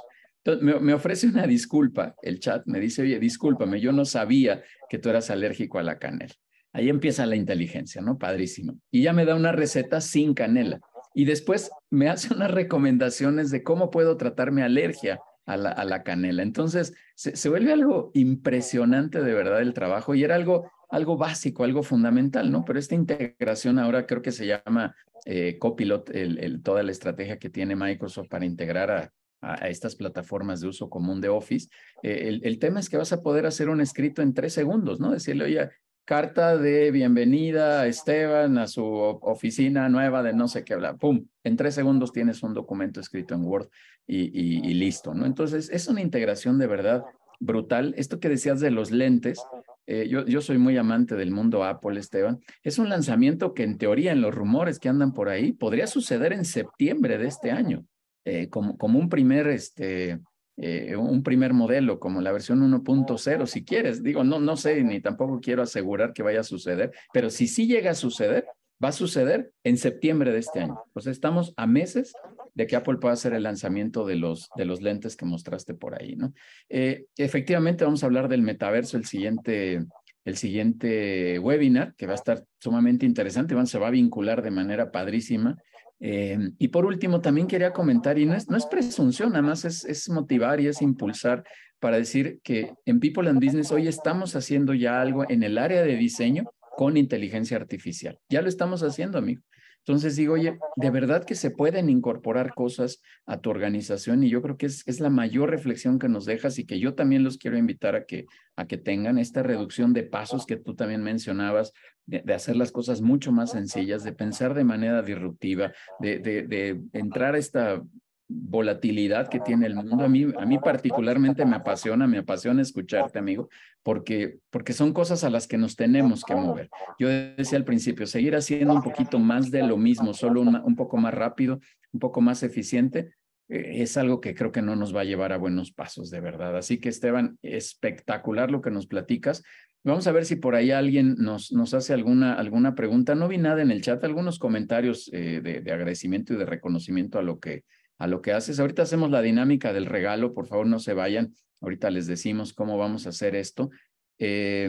[SPEAKER 1] Entonces, me, me, ofrece una disculpa el chat, me dice, oye, discúlpame, yo no sabía que tú eras alérgico a la canela. Ahí empieza la inteligencia, ¿no? Padrísimo. Y ya me da una receta sin canela. Y después me hace unas recomendaciones de cómo puedo tratar mi alergia a la, canela. Entonces, se, vuelve algo impresionante de verdad el trabajo y era algo, algo básico, algo fundamental, ¿no? Pero esta integración ahora creo que se llama eh, Copilot, el, toda la estrategia que tiene Microsoft para integrar a, a, estas plataformas de uso común de Office. Eh, el, el, tema es que vas a poder hacer un escrito en tres segundos, ¿no? Decirle, oye, carta de bienvenida a Esteban a su oficina nueva de no sé qué hablar. ¡Pum! En tres segundos tienes un documento escrito en Word y, listo, ¿no? Entonces, es una integración de verdad brutal. Esto que decías de los lentes, eh, yo, yo soy muy amante del mundo Apple, Esteban. Es un lanzamiento que en teoría, en los rumores que andan por ahí, podría suceder en septiembre de este año, eh, como, como un primer, este, eh, un primer modelo como la versión 1.0, si quieres. Digo, no, no sé, ni tampoco quiero asegurar que vaya a suceder, pero si sí llega a suceder, va a suceder en septiembre de este año. Pues estamos a meses de que Apple pueda hacer el lanzamiento de los, de los lentes que mostraste por ahí, ¿no? Eh, efectivamente, vamos a hablar del metaverso el siguiente, el siguiente webinar, que va a estar sumamente interesante, se va a vincular de manera padrísima Eh, y por último, también quería comentar, y no es, no es presunción, nada más es, es motivar y es impulsar para decir que en People and Business hoy estamos haciendo ya algo en el área de diseño con inteligencia artificial. Ya lo estamos haciendo, amigo. Entonces digo, oye, de verdad que se pueden incorporar cosas a tu organización y yo creo que es, es la mayor reflexión que nos dejas y que yo también los quiero invitar a que, a que tengan esta reducción de pasos que tú también mencionabas, de, hacer las cosas mucho más sencillas, de pensar de manera disruptiva, de, de, entrar a esta volatilidad que tiene el mundo. A mí, a mí particularmente me apasiona, me apasiona escucharte, amigo, porque, porque son cosas a las que nos tenemos que mover. Yo decía al principio, seguir haciendo un poquito más de lo mismo, solo un poco más rápido, un poco más eficiente, es algo que creo que no nos va a llevar a buenos pasos, de verdad. Así que, Esteban, espectacular lo que nos platicas. Vamos a ver si por ahí alguien nos, nos hace alguna, alguna pregunta. No vi nada en el chat, algunos comentarios eh, de, de agradecimiento y de reconocimiento a lo que a lo que haces. Ahorita hacemos la dinámica del regalo, por favor no se vayan. Ahorita les decimos cómo vamos a hacer esto. Eh,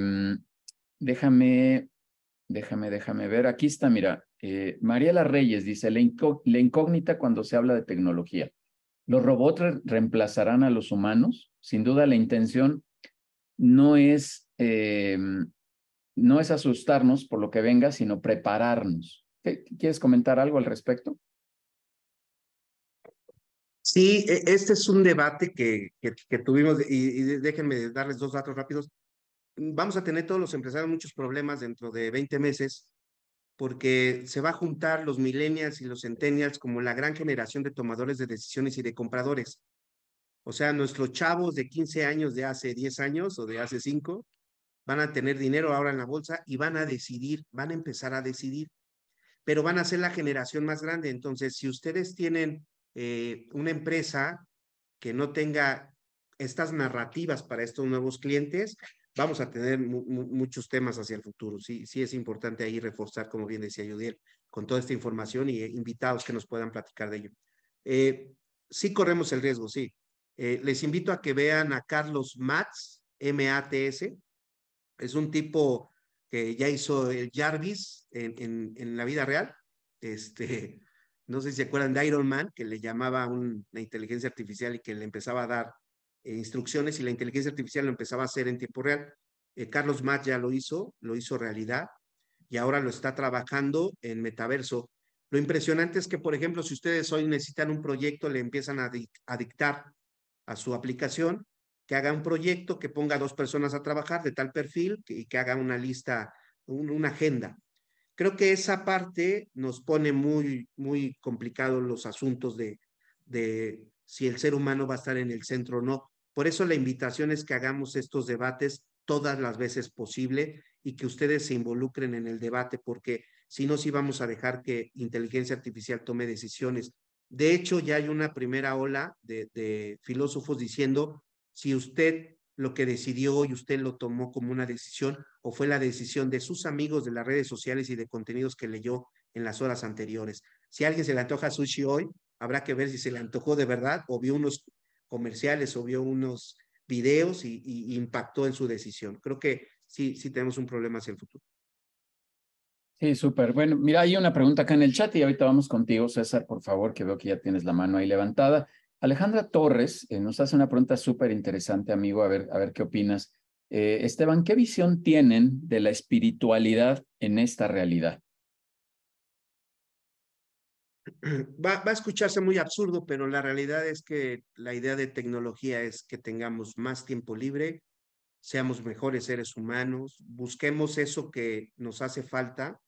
[SPEAKER 1] déjame, déjame, déjame ver. Aquí está, mira, eh, Mariela Reyes dice, la, incógnita cuando se habla de tecnología. ¿Los robots re reemplazarán a los humanos? Sin duda la intención no es, eh, no es asustarnos por lo que venga, sino prepararnos. ¿Quieres comentar algo al respecto?
[SPEAKER 2] Sí, e, este es un debate que, que, tuvimos y, déjenme darles dos datos rápidos. Vamos a tener todos los empresarios muchos problemas dentro de 20 meses porque se va a juntar los millennials y los centennials como la gran generación de tomadores de decisiones y de compradores. O sea, nuestros chavos de 15 años de hace 10 años o de hace 5 van a tener dinero ahora en la bolsa y van a decidir, van a empezar a decidir, pero van a ser la generación más grande. Entonces, si ustedes tienen eh, una empresa que no tenga estas narrativas para estos nuevos clientes, vamos a tener mu muchos temas hacia el futuro. Sí, sí es importante ahí reforzar, como bien decía Yudiel, con toda esta información y eh, invitados que nos puedan platicar de ello. Eh, sí corremos el riesgo, sí. Eh, les invito a que vean a Carlos Mats, M-A-T-S. Es un tipo que ya hizo el Jarvis en, en, en la vida real. Este, no sé si se acuerdan de Iron Man, que le llamaba un, una inteligencia artificial y que le empezaba a dar instrucciones y la inteligencia artificial lo empezaba a hacer en tiempo real. Eh, Carlos Matt ya lo hizo, lo hizo realidad y ahora lo está trabajando en metaverso. Lo impresionante es que, por ejemplo, si ustedes hoy necesitan un proyecto, le empiezan a, di a dictar a su aplicación que haga un proyecto, que ponga dos personas a trabajar de tal perfil y que haga una lista, un, una agenda creo que esa parte nos pone muy, muy complicados los asuntos de, de si el ser humano va a estar en el centro o no. Por eso la invitación es que hagamos estos debates todas las veces posible y que ustedes se involucren en el debate, porque si no, sí vamos a dejar que inteligencia artificial tome decisiones. De hecho, ya hay una primera ola de, filósofos diciendo, si usted lo que decidió y usted lo tomó como una decisión o fue la decisión de sus amigos de las redes sociales y de contenidos que leyó en las horas anteriores. Si a alguien se le antoja sushi hoy, habrá que ver si se le antojó de verdad o vio unos comerciales o vio unos videos y, impactó en su decisión. Creo que sí, sí tenemos un problema hacia el futuro.
[SPEAKER 1] Sí, súper. Bueno, mira, hay una pregunta acá en el chat y ahorita vamos contigo, César, por favor, que veo que ya tienes la mano ahí levantada. Alejandra Torres eh, nos hace una pregunta súper interesante, amigo, a ver, a ver qué opinas. Eh, Esteban, ¿qué visión tienen de la espiritualidad en esta realidad?
[SPEAKER 2] Va, va, a escucharse muy absurdo, pero la realidad es que la idea de tecnología es que tengamos más tiempo libre, seamos mejores seres humanos, busquemos eso que nos hace falta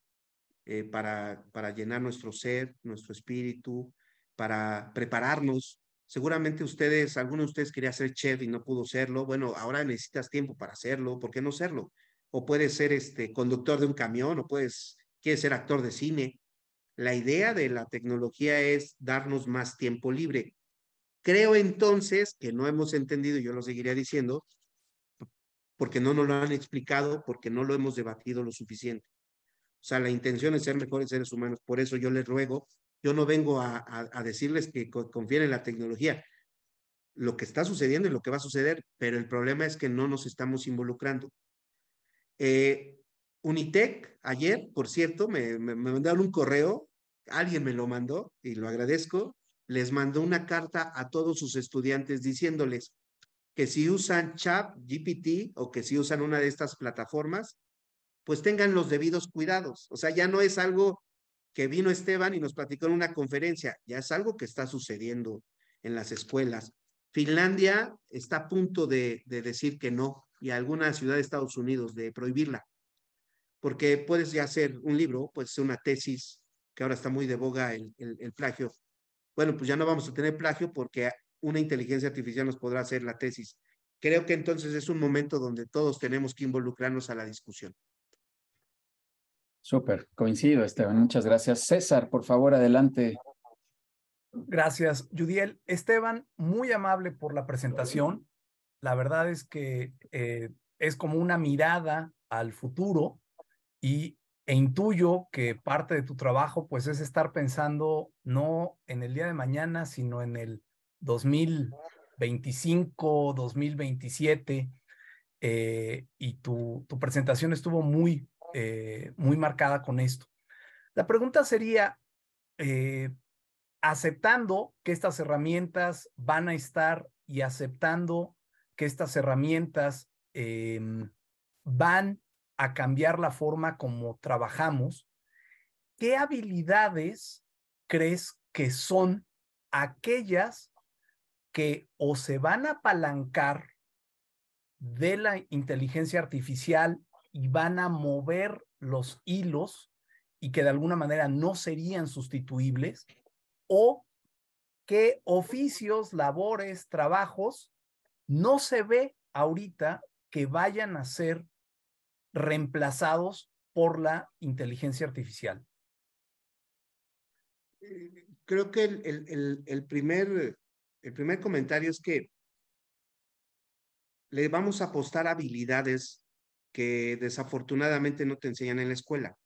[SPEAKER 2] eh, para, para llenar nuestro ser, nuestro espíritu, para prepararnos Seguramente ustedes, alguno de ustedes quería ser chef y no pudo serlo. Bueno, ahora necesitas tiempo para hacerlo. ¿Por qué no serlo? O puedes ser este conductor de un camión, o puedes, quieres ser actor de cine. La idea de la tecnología es darnos más tiempo libre. Creo entonces que no hemos entendido, yo lo seguiría diciendo, porque no nos lo han explicado, porque no lo hemos debatido lo suficiente. O sea, la intención es ser mejores seres humanos. Por eso yo les ruego yo no vengo a decirles que confíen en la tecnología. Lo que está sucediendo y lo que va a suceder, pero el problema es que no nos estamos involucrando. Eh, Unitec, ayer, por cierto, me, me, me, mandaron un correo alguien me lo mandó y lo agradezco, les mandó una carta a todos sus estudiantes diciéndoles que si usan Chat, GPT o que si usan una de estas plataformas, pues tengan los debidos cuidados. O sea, ya no es algo que vino Esteban y nos platicó en una conferencia, ya es algo que está sucediendo en las escuelas. Finlandia está a punto de, decir que no y alguna ciudad de Estados Unidos de prohibirla, porque puedes ya hacer un libro, puedes hacer una tesis, que ahora está muy de boga el, el plagio. Bueno, pues ya no vamos a tener plagio porque una inteligencia artificial nos podrá hacer la tesis. Creo que entonces es un momento donde todos tenemos que involucrarnos a la discusión.
[SPEAKER 1] Súper, coincido, Esteban. Muchas gracias. César, por favor, adelante.
[SPEAKER 3] Gracias, Judiel. Esteban, muy amable por la presentación. La verdad es que eh, es como una mirada al futuro y, e intuyo que parte de tu trabajo pues es estar pensando no en el día de mañana, sino en el 2025, 2027. Eh, y tu, tu presentación estuvo muy, eh, muy marcada con esto. La pregunta sería, aceptando que estas herramientas van a estar y aceptando que estas herramientas em, van a cambiar la forma como trabajamos, ¿qué habilidades crees que son aquellas que o se van a apalancar de la inteligencia artificial y van a mover los hilos y que de alguna manera no serían sustituibles o qué oficios, labores, trabajos no se ve ahorita que vayan a ser reemplazados por la inteligencia artificial?
[SPEAKER 2] Creo que el, el, primer, el primer comentario es que le vamos a apostar habilidades que desafortunadamente no te enseñan en la escuela.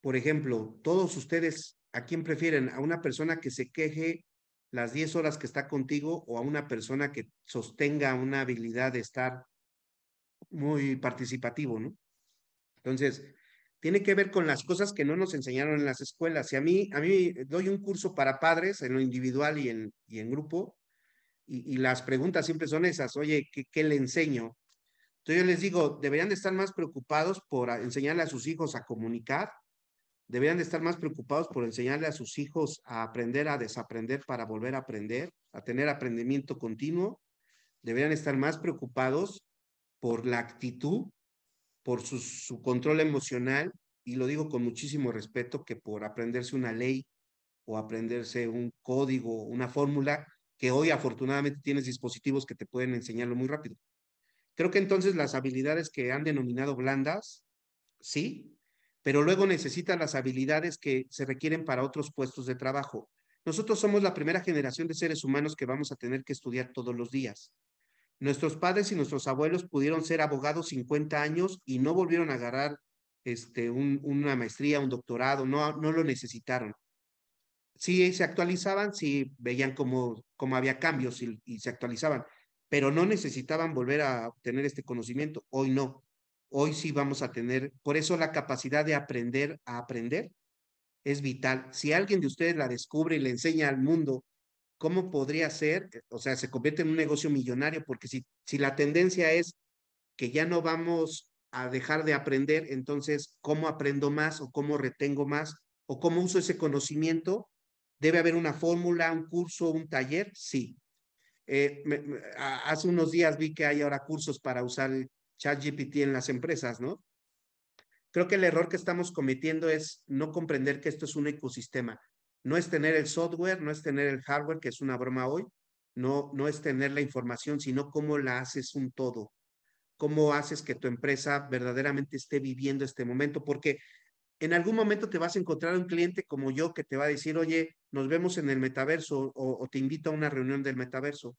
[SPEAKER 2] Por ejemplo, todos ustedes ¿A quién prefieren? ¿A una persona que se queje las 10 horas que está contigo o a una persona que sostenga una habilidad de estar muy participativo, ¿no? Entonces, tiene que ver con las cosas que no nos enseñaron en las escuelas. Si a mí, a mí doy un curso para padres en lo individual y en, y en grupo, y, las preguntas siempre son esas, oye, ¿qué, ¿qué, le enseño? Entonces yo les digo, deberían de estar más preocupados por enseñarle a sus hijos a comunicar, deberían de estar más preocupados por enseñarle a sus hijos a aprender a desaprender para volver a aprender, a tener aprendimiento continuo. Deberían estar más preocupados por la actitud, por su, control emocional, y lo digo con muchísimo respeto, que por aprenderse una ley o aprenderse un código, una fórmula, que hoy afortunadamente tienes dispositivos que te pueden enseñarlo muy rápido. Creo que entonces las habilidades que han denominado blandas, sí, pero luego necesitan las habilidades que se requieren para otros puestos de trabajo. Nosotros somos la primera generación de seres humanos que vamos a tener que estudiar todos los días. Nuestros padres y nuestros abuelos pudieron ser abogados 50 años y no volvieron a agarrar este, una maestría, un doctorado, no, no lo necesitaron. Sí se actualizaban, sí veían cómo, cómo había cambios y, se actualizaban, pero no necesitaban volver a obtener este conocimiento. Hoy no hoy sí vamos a tener, por eso la capacidad de aprender a aprender es vital. Si alguien de ustedes la descubre y le enseña al mundo cómo podría ser, eh, o sea, se convierte en un negocio millonario, porque si, si la tendencia es que ya no vamos a dejar de aprender, entonces, ¿cómo aprendo más o cómo retengo más o cómo uso ese conocimiento? ¿Debe haber una fórmula, un curso, un taller? Sí. Eh, hace unos días vi que hay ahora cursos para usar ChatGPT en las empresas, ¿no? Creo que el error que estamos cometiendo es no comprender que esto es un ecosistema. No es tener el software, no es tener el hardware, que es una broma hoy, no, no es tener la información, sino cómo la haces un todo. Cómo haces que tu empresa verdaderamente esté viviendo este momento, porque en algún momento te vas a encontrar un cliente como yo que te va a decir, oye, nos vemos en el metaverso o, te invito a una reunión del metaverso.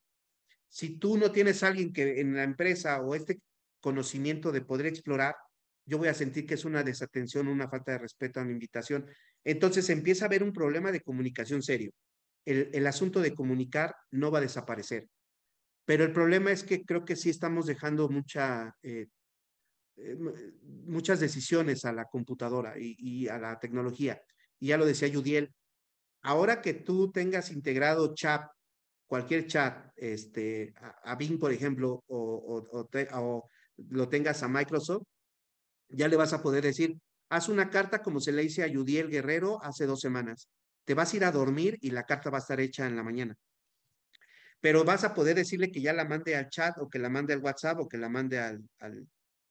[SPEAKER 2] Si tú no tienes alguien que en la empresa o este conocimiento de poder explorar, yo voy a sentir que es una desatención, una falta de respeto a mi invitación. Entonces empieza a haber un problema de comunicación serio. El, asunto de comunicar no va a desaparecer. Pero el problema es que creo que sí estamos dejando mucha, eh, eh, muchas decisiones a la computadora y, a la tecnología. y ya lo decía Yudiel, ahora que tú tengas integrado chat, cualquier chat, este, a, Bing, por ejemplo, o, o, lo tengas a Microsoft, ya le vas a poder decir, haz una carta como se le hice a Yudiel Guerrero hace dos semanas. Te vas a ir a dormir y la carta va a estar hecha en la mañana. Pero vas a poder decirle que ya la mande al chat o que la mande al WhatsApp o que la mande al, al,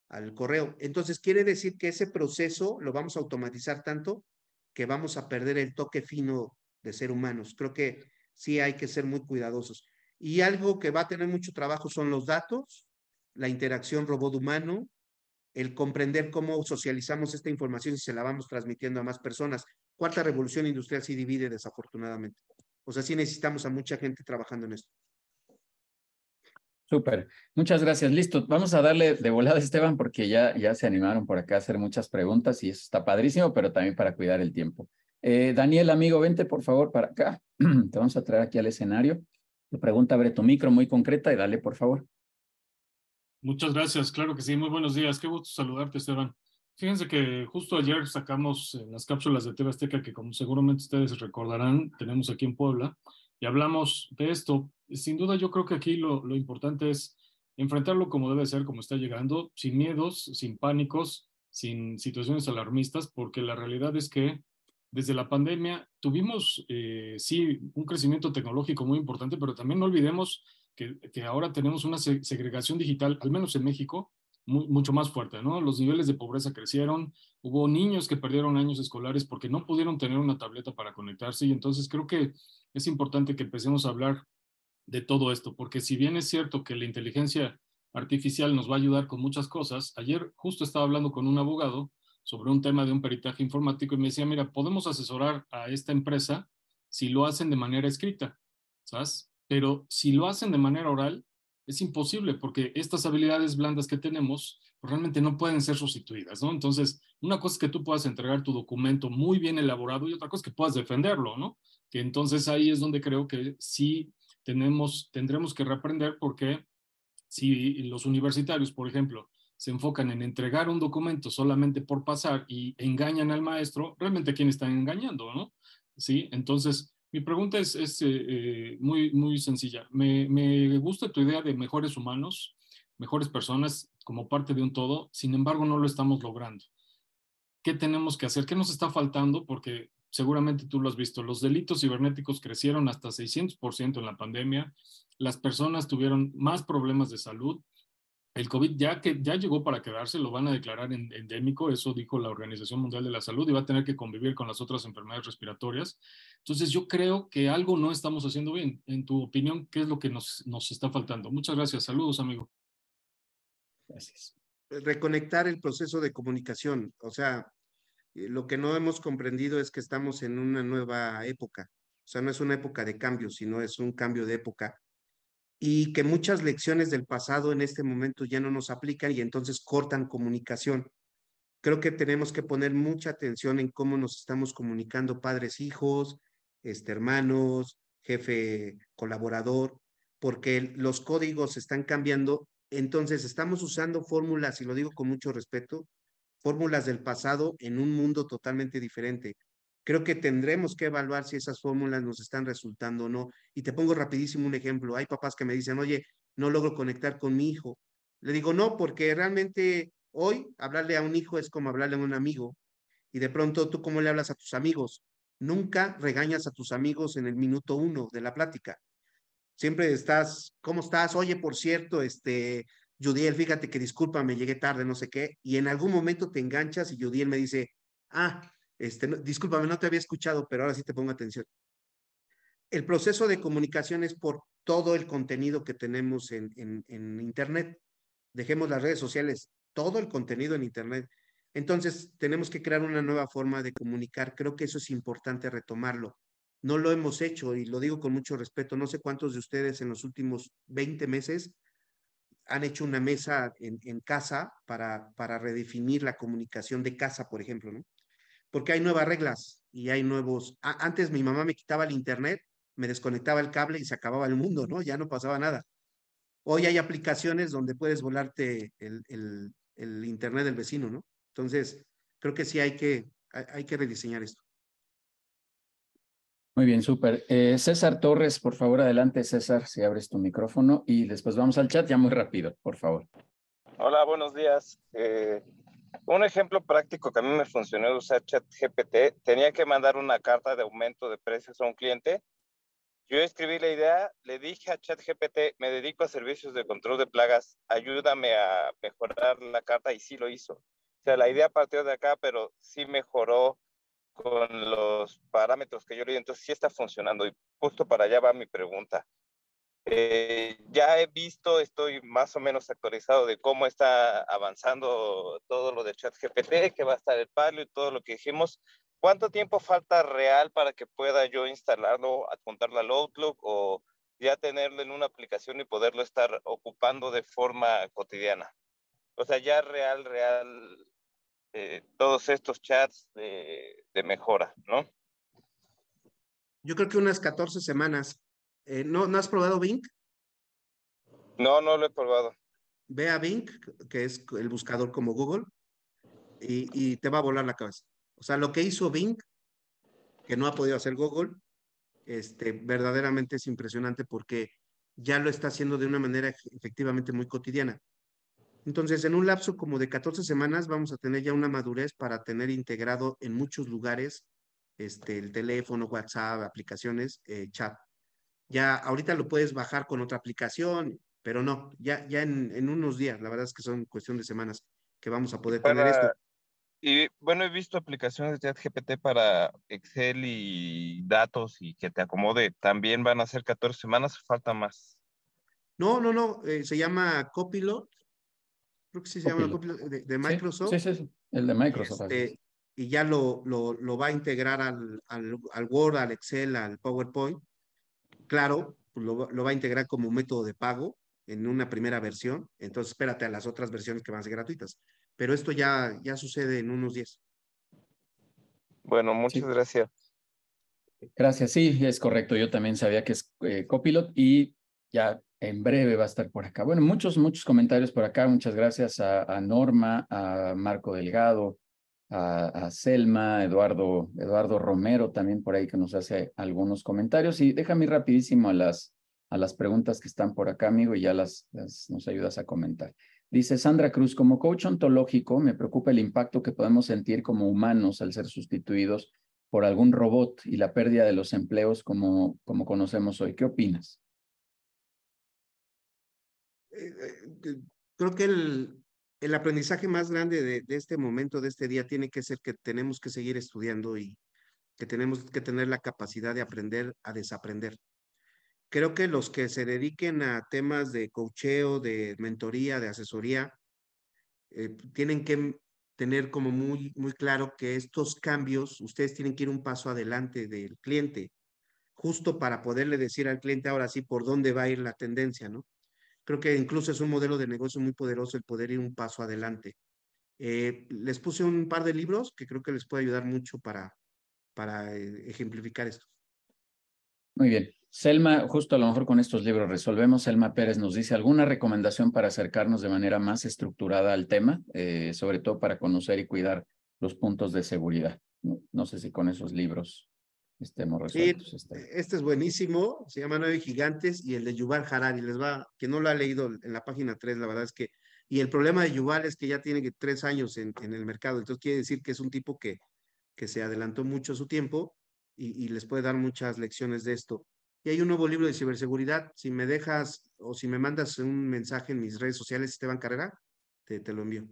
[SPEAKER 2] al correo. Entonces, quiere decir que ese proceso lo vamos a automatizar tanto que vamos a perder el toque fino de ser humanos. Creo que sí hay que ser muy cuidadosos. Y algo que va a tener mucho trabajo son los datos, la interacción robot-humano, el comprender cómo socializamos esta información y se la vamos transmitiendo a más personas. Cuarta revolución industrial sí divide desafortunadamente. O sea, sí necesitamos a mucha gente trabajando en esto.
[SPEAKER 1] Súper, muchas gracias. Listo, vamos a darle de volada a Esteban porque ya, ya se animaron por acá a hacer muchas preguntas y eso está padrísimo, pero también para cuidar el tiempo. Eh, Daniel, amigo, vente por favor para acá. Te vamos a traer aquí al escenario. Tu pregunta, abre tu micro muy concreta y dale, por favor.
[SPEAKER 4] Muchas gracias, claro que sí. Muy buenos días. Qué gusto saludarte, Esteban. Fíjense que justo ayer sacamos las cápsulas de TV Azteca que como seguramente ustedes recordarán, tenemos aquí en Puebla y hablamos de esto. Sin duda yo creo que aquí lo, importante es enfrentarlo como debe ser, como está llegando, sin miedos, sin pánicos, sin situaciones alarmistas, porque la realidad es que desde la pandemia tuvimos, eh, sí, un crecimiento tecnológico muy importante, pero también no olvidemos que, ahora tenemos una segregación digital, al menos en México, mucho más fuerte, ¿no? Los niveles de pobreza crecieron, hubo niños que perdieron años escolares porque no pudieron tener una tableta para conectarse y entonces creo que es importante que empecemos a hablar de todo esto, porque si bien es cierto que la inteligencia artificial nos va a ayudar con muchas cosas, ayer justo estaba hablando con un abogado sobre un tema de un peritaje informático y me decía, mira, podemos asesorar a esta empresa si lo hacen de manera escrita, ¿sabes? Pero si lo hacen de manera oral, es imposible porque estas habilidades blandas que tenemos pues, realmente no pueden ser sustituidas, ¿no? Entonces, una cosa es que tú puedas entregar tu documento muy bien elaborado y otra cosa es que puedas defenderlo, ¿no? Que entonces ahí es donde creo que sí tenemos, tendremos que reaprender porque si los universitarios, por ejemplo, se enfocan en entregar un documento solamente por pasar y engañan al maestro, realmente quién están engañando, ¿no? Sí, entonces mi pregunta es, eh, eh, muy, muy sencilla. Me, me, gusta tu idea de mejores humanos, mejores personas como parte de un todo, sin embargo no lo estamos logrando. ¿Qué tenemos que hacer? ¿Qué nos está faltando? Porque seguramente tú lo has visto, los delitos cibernéticos crecieron hasta 600% en la pandemia, las personas tuvieron más problemas de salud, el COVID ya que ya llegó para quedarse, lo van a declarar endémico, eso dijo la Organización Mundial de la Salud, y va a tener que convivir con las otras enfermedades respiratorias. Entonces yo creo que algo no estamos haciendo bien. En tu opinión, ¿qué es lo que nos, nos está faltando? Muchas gracias. Saludos, amigo.
[SPEAKER 2] Gracias. Reconectar el proceso de comunicación. O sea, eh, lo que no hemos comprendido es que estamos en una nueva época. O sea, no es una época de cambio, sino es un cambio de época y que muchas lecciones del pasado en este momento ya no nos aplican y entonces cortan comunicación. Creo que tenemos que poner mucha atención en cómo nos estamos comunicando padres, hijos, este, hermanos, jefe, colaborador, porque los códigos están cambiando. Entonces estamos usando fórmulas, y lo digo con mucho respeto, fórmulas del pasado en un mundo totalmente diferente creo que tendremos que evaluar si esas fórmulas nos están resultando o no. Y te pongo rapidísimo un ejemplo. Hay papás que me dicen, oye, no logro conectar con mi hijo. Le digo, no, porque realmente hoy hablarle a un hijo es como hablarle a un amigo. Y de pronto, ¿tú cómo le hablas a tus amigos? Nunca regañas a tus amigos en el minuto uno de la plática. Siempre estás, ¿cómo estás? Oye, por cierto, este, Judiel, fíjate que disculpa, me llegué tarde, no sé qué. Y en algún momento te enganchas y Judiel me dice, ah, este, discúlpame, no te había escuchado, pero ahora sí te pongo atención. El proceso de comunicación es por todo el contenido que tenemos en, en, Internet. Dejemos las redes sociales, todo el contenido en Internet. Entonces, tenemos que crear una nueva forma de comunicar. Creo que eso es importante retomarlo. No lo hemos hecho y lo digo con mucho respeto. No sé cuántos de ustedes en los últimos 20 meses han hecho una mesa en, en casa para, para redefinir la comunicación de casa, por ejemplo, ¿no? Porque hay nuevas reglas y hay nuevos... antes mi mamá me quitaba el internet, me desconectaba el cable y se acababa el mundo, ¿no? Ya no pasaba nada. Hoy hay aplicaciones donde puedes volarte el, el, el internet del vecino, ¿no? Entonces, creo que sí hay que, hay, que rediseñar esto.
[SPEAKER 1] Muy bien, súper. Eh, César Torres, por favor, adelante, César, si abres tu micrófono y después vamos al chat ya muy rápido, por favor.
[SPEAKER 5] Hola, buenos días. Eh, un ejemplo práctico que a mí me funcionó usar ChatGPT, tenía que mandar una carta de aumento de precios a un cliente. Yo escribí la idea, le dije a ChatGPT, me dedico a servicios de control de plagas, ayúdame a mejorar la carta y sí lo hizo. O sea, la idea partió de acá, pero sí mejoró con los parámetros que yo le di, entonces sí está funcionando y justo para allá va mi pregunta. Eh, ya he visto, estoy más o menos actualizado de cómo está avanzando todo lo de ChatGPT, que va a estar el palo y todo lo que dijimos. ¿Cuánto tiempo falta real para que pueda yo instalarlo, adjuntarlo al Outlook o ya tenerlo en una aplicación y poderlo estar ocupando de forma cotidiana? O sea, ya real, real, eh, todos estos chats de, mejora, ¿no?
[SPEAKER 2] Yo creo que unas 14 semanas. Eh, ¿no, ¿No has probado Bing?
[SPEAKER 5] No, no lo he probado.
[SPEAKER 2] Ve a Bing, que es el buscador como Google, y, y, te va a volar la cabeza. O sea, lo que hizo Bing, que no ha podido hacer Google, este, verdaderamente es impresionante porque ya lo está haciendo de una manera efectivamente muy cotidiana. Entonces, en un lapso como de 14 semanas vamos a tener ya una madurez para tener integrado en muchos lugares este, el teléfono, WhatsApp, aplicaciones, eh, chat. Ya ahorita lo puedes bajar con otra aplicación, pero no, ya, ya en, unos días, la verdad es que son cuestión de semanas que vamos a poder tener esto.
[SPEAKER 5] Y bueno, he visto aplicaciones de ChatGPT para Excel y datos y que te acomode. ¿También van a ser 14 semanas o falta más?
[SPEAKER 2] No, no, no, eh, se llama Copilot creo que sí se llama de, Microsoft.
[SPEAKER 1] Sí, sí, sí, el de Microsoft.
[SPEAKER 2] Este, y ya lo, lo, lo, va a integrar al, al, al, Word, al Excel, al PowerPoint. Claro, pues lo, lo, va a integrar como método de pago en una primera versión. Entonces, espérate a las otras versiones que van a ser gratuitas. Pero esto ya, ya sucede en unos días.
[SPEAKER 5] Bueno, muchas gracias.
[SPEAKER 1] Gracias, sí, es correcto. Yo también sabía que es eh, Copilot y ya en breve va a estar por acá. Bueno, muchos, muchos comentarios por acá. Muchas gracias a, Norma, a Marco Delgado, a, Selma, Eduardo, Eduardo Romero también por ahí que nos hace algunos comentarios. Y déjame ir rapidísimo a las, a las preguntas que están por acá, amigo, y ya las, nos ayudas a comentar. Dice Sandra Cruz, como coach ontológico, me preocupa el impacto que podemos sentir como humanos al ser sustituidos por algún robot y la pérdida de los empleos como, como conocemos hoy. ¿Qué opinas?
[SPEAKER 2] Eh, eh, creo que el, el aprendizaje más grande de, este momento, de este día, tiene que ser que tenemos que seguir estudiando y que tenemos que tener la capacidad de aprender a desaprender. Creo que los que se dediquen a temas de cocheo, de mentoría, de asesoría, eh, tienen que tener como muy, muy claro que estos cambios, ustedes tienen que ir un paso adelante del cliente, justo para poderle decir al cliente ahora sí por dónde va a ir la tendencia, ¿no? Creo que incluso es un modelo de negocio muy poderoso el poder ir un paso adelante. Eh, les puse un par de libros que creo que les puede ayudar mucho para, para eh, ejemplificar esto.
[SPEAKER 1] Muy bien. Selma, justo a lo mejor con estos libros resolvemos. Selma Pérez nos dice alguna recomendación para acercarnos de manera más estructurada al tema, eh, sobre todo para conocer y cuidar los puntos de seguridad. no sé si con esos libros estemos resueltos.
[SPEAKER 2] Este. este es buenísimo, se llama Nueve Gigantes y el de Yuval Harari, les va, que no lo ha leído en la página 3, la verdad es que, y el problema de Yuval es que ya tiene tres años en, en el mercado, entonces quiere decir que es un tipo que, que se adelantó mucho su tiempo y, y les puede dar muchas lecciones de esto. Y hay un nuevo libro de ciberseguridad, si me dejas o si me mandas un mensaje en mis redes sociales, Esteban Carrera, te, te lo envío.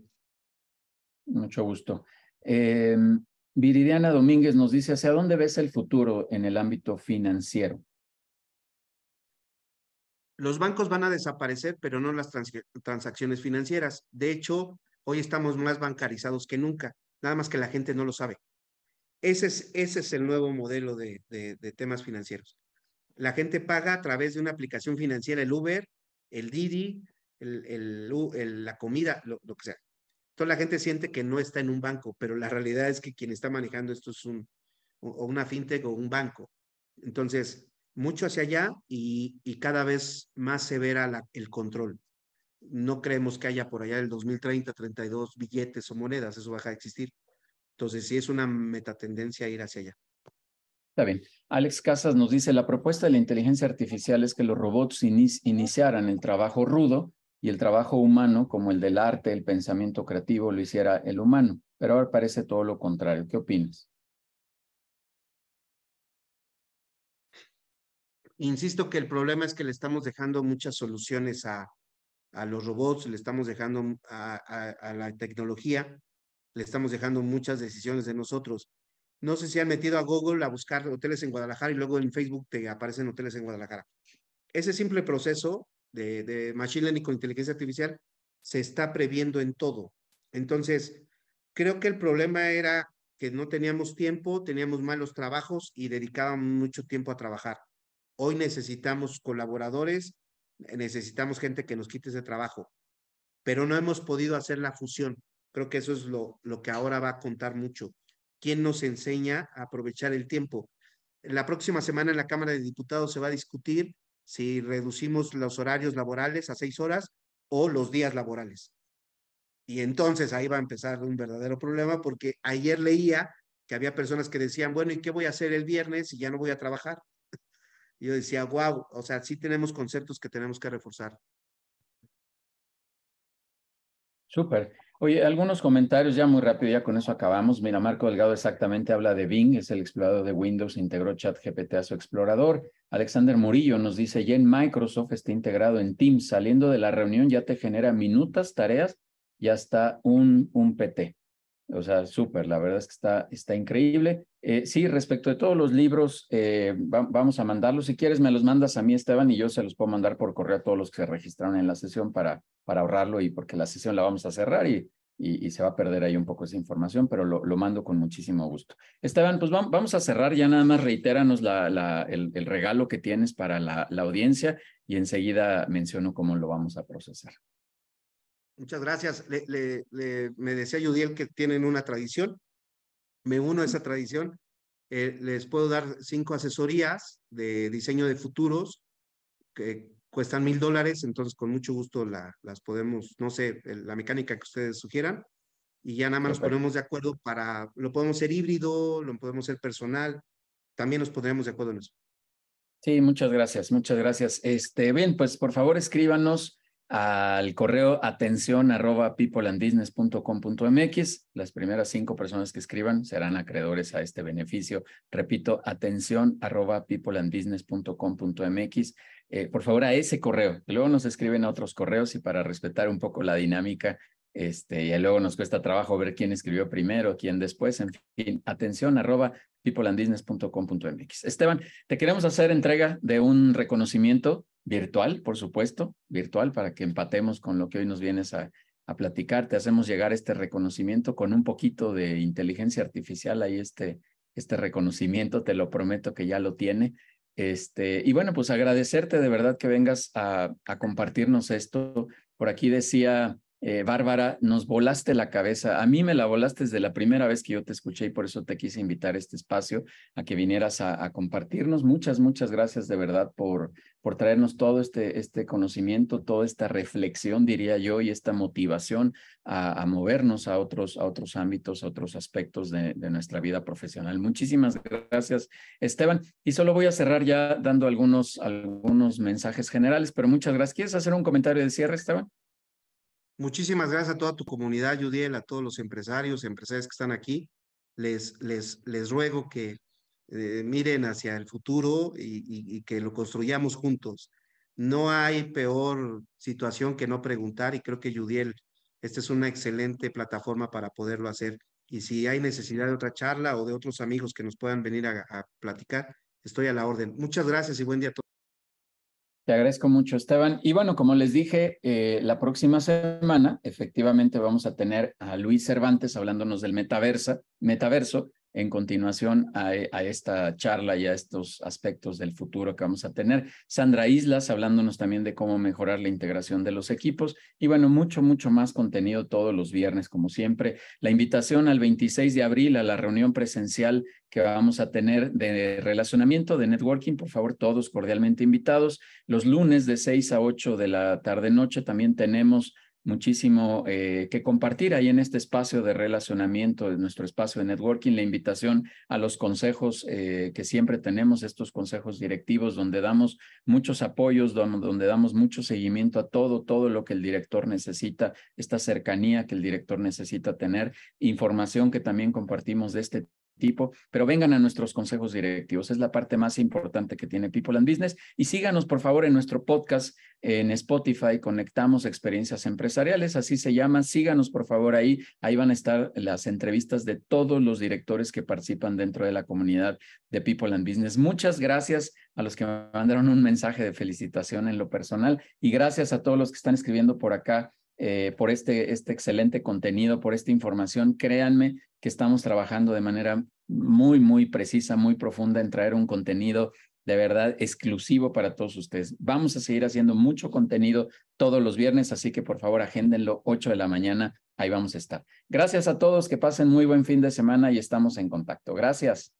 [SPEAKER 1] Mucho gusto. Eh, Viridiana Domínguez nos dice, ¿hacia dónde ves el futuro en el ámbito financiero?
[SPEAKER 2] Los bancos van a desaparecer, pero no las transacciones financieras. De hecho, hoy estamos más bancarizados que nunca, nada más que la gente no lo sabe. Ese es, el nuevo modelo de, temas financieros. La gente paga a través de una aplicación financiera, el Uber, el Didi, el, la comida, lo que sea. Toda la gente siente que no está en un banco, pero la realidad es que quien está manejando esto es un, o una fintech o un banco. Entonces, mucho hacia allá y, cada vez más severa el control. No creemos que haya por allá del 2030, 32 billetes o monedas, eso va a existir. Entonces, sí es una metatendencia ir hacia allá.
[SPEAKER 1] Está bien. Alex Casas nos dice, la propuesta de la inteligencia artificial es que los robots iniciaran el trabajo rudo y el trabajo humano, como el del arte, el pensamiento creativo, lo hiciera el humano. Pero ahora parece todo lo contrario. ¿Qué opinas?
[SPEAKER 2] Insisto que el problema es que le estamos dejando muchas soluciones a, a los robots, le estamos dejando a, a, la tecnología, le estamos dejando muchas decisiones de nosotros. No sé si han metido a Google a buscar hoteles en Guadalajara y luego en Facebook te aparecen hoteles en Guadalajara. Ese simple proceso de, Machine Learning con inteligencia artificial se está previendo en todo. Entonces, creo que el problema era que no teníamos tiempo, teníamos malos trabajos y dedicábamos mucho tiempo a trabajar. Hoy necesitamos colaboradores, necesitamos gente que nos quite ese trabajo, pero no hemos podido hacer la fusión. Creo que eso es lo, lo que ahora va a contar mucho. ¿Quién nos enseña a aprovechar el tiempo? La próxima semana en la Cámara de Diputados se va a discutir si reducimos los horarios laborales a seis horas o los días laborales. Y entonces ahí va a empezar un verdadero problema porque ayer leía que había personas que decían, bueno, ¿y qué voy a hacer el viernes si ya no voy a trabajar? yo decía, wow, o sea, sí tenemos conceptos que tenemos que reforzar.
[SPEAKER 1] Súper. Oye, algunos comentarios ya muy rápido, ya con eso acabamos. Mira, Marco Delgado exactamente habla de Bing, es el explorador de Windows, integró ChatGPT a su explorador. Alexander Murillo nos dice, ya en Microsoft está integrado en Teams, saliendo de la reunión ya te genera minutas, tareas, ya está un, un PT. O sea, súper, la verdad es que está, está increíble. Eh, sí, respecto de todos los libros, eh, vamos a mandarlos. Si quieres, me los mandas a mí, Esteban, y yo se los puedo mandar por correo a todos los que se registraron en la sesión para, para ahorrarlo y porque la sesión la vamos a cerrar y, y, se va a perder ahí un poco esa información, pero lo, mando con muchísimo gusto. Esteban, pues vamos a cerrar, ya nada más reitéranos la, el, regalo que tienes para la, la audiencia y enseguida menciono cómo lo vamos a procesar.
[SPEAKER 2] Muchas gracias. Le, le, me decía Yudiel que tienen una tradición. Me uno a esa tradición. Eh, les puedo dar cinco asesorías de diseño de futuros que cuestan mil dólares, entonces con mucho gusto la, las podemos, no sé, la mecánica que ustedes sugieran, y ya nada más nos ponemos de acuerdo para, lo podemos ser híbrido, lo podemos ser personal, también nos pondremos de acuerdo en eso.
[SPEAKER 1] Sí, muchas gracias, muchas gracias. Este, bien, pues por favor escríbanos al correo atención arroba peopleandbusiness.com.mx. Las primeras cinco personas que escriban serán acreedores a este beneficio. Repito, atención arroba peopleandbusiness.com.mx. Eh, por favor, a ese correo. Luego nos escriben a otros correos y para respetar un poco la dinámica, este, y luego nos cuesta trabajo ver quién escribió primero, quién después, en fin, atención arroba peopleandbusiness.com.mx. Esteban, te queremos hacer entrega de un reconocimiento virtual, por supuesto, virtual, para que empatemos con lo que hoy nos vienes a, a platicar. Te hacemos llegar este reconocimiento con un poquito de inteligencia artificial, ahí este, este reconocimiento, te lo prometo que ya lo tiene. Este, y bueno, pues agradecerte de verdad que vengas a, a compartirnos esto. Por aquí decía eh, Bárbara, nos volaste la cabeza. A mí me la volaste desde la primera vez que yo te escuché y por eso te quise invitar a este espacio, a que vinieras a, compartirnos. Muchas, muchas gracias de verdad por, por traernos todo este, este conocimiento, toda esta reflexión, diría yo, y esta motivación a, movernos a otros, a otros ámbitos, a otros aspectos de, de nuestra vida profesional. Muchísimas gracias, Esteban. Y solo voy a cerrar ya dando algunos, algunos mensajes generales, pero muchas gracias. ¿Quieres hacer un comentario de cierre, Esteban?
[SPEAKER 2] Muchísimas gracias a toda tu comunidad, Judiel, a todos los empresarios, empresarias que están aquí. Les, les, les ruego que eh, miren hacia el futuro y, que lo construyamos juntos. No hay peor situación que no preguntar y creo que Judiel, esta es una excelente plataforma para poderlo hacer. Y si hay necesidad de otra charla o de otros amigos que nos puedan venir a, a platicar, estoy a la orden. Muchas gracias y buen día a todos.
[SPEAKER 1] Te agradezco mucho, Esteban. Y bueno, como les dije, eh, la próxima semana efectivamente vamos a tener a Luis Cervantes hablándonos del metaversa, metaverso en continuación a, esta charla y a estos aspectos del futuro que vamos a tener. Sandra Islas hablándonos también de cómo mejorar la integración de los equipos y bueno, mucho, mucho más contenido todos los viernes, como siempre. La invitación al 26 de abril a la reunión presencial que vamos a tener de relacionamiento, de networking, por favor, todos cordialmente invitados. Los lunes de 6 a 8 de la tarde-noche también tenemos muchísimo eh, que compartir ahí en este espacio de relacionamiento, de nuestro espacio de networking, la invitación a los consejos eh, que siempre tenemos, estos consejos directivos donde damos muchos apoyos, donde, donde damos mucho seguimiento a todo, todo lo que el director necesita, esta cercanía que el director necesita tener, información que también compartimos de este tipo, pero vengan a nuestros consejos directivos. Es la parte más importante que tiene People and Business. Y síganos, por favor, en nuestro podcast en Spotify, Conectamos Experiencias Empresariales, así se llama. Síganos, por favor, ahí. Ahí van a estar las entrevistas de todos los directores que participan dentro de la comunidad de People and Business. Muchas gracias a los que me mandaron un mensaje de felicitación en lo personal y gracias a todos los que están escribiendo por acá. Eh, por este, este excelente contenido, por esta información. Créanme que estamos trabajando de manera muy, muy precisa, muy profunda en traer un contenido de verdad exclusivo para todos ustedes. Vamos a seguir haciendo mucho contenido todos los viernes, así que por favor agéndenlo 8 de la mañana, ahí vamos a estar. Gracias a todos, que pasen muy buen fin de semana y estamos en contacto. Gracias.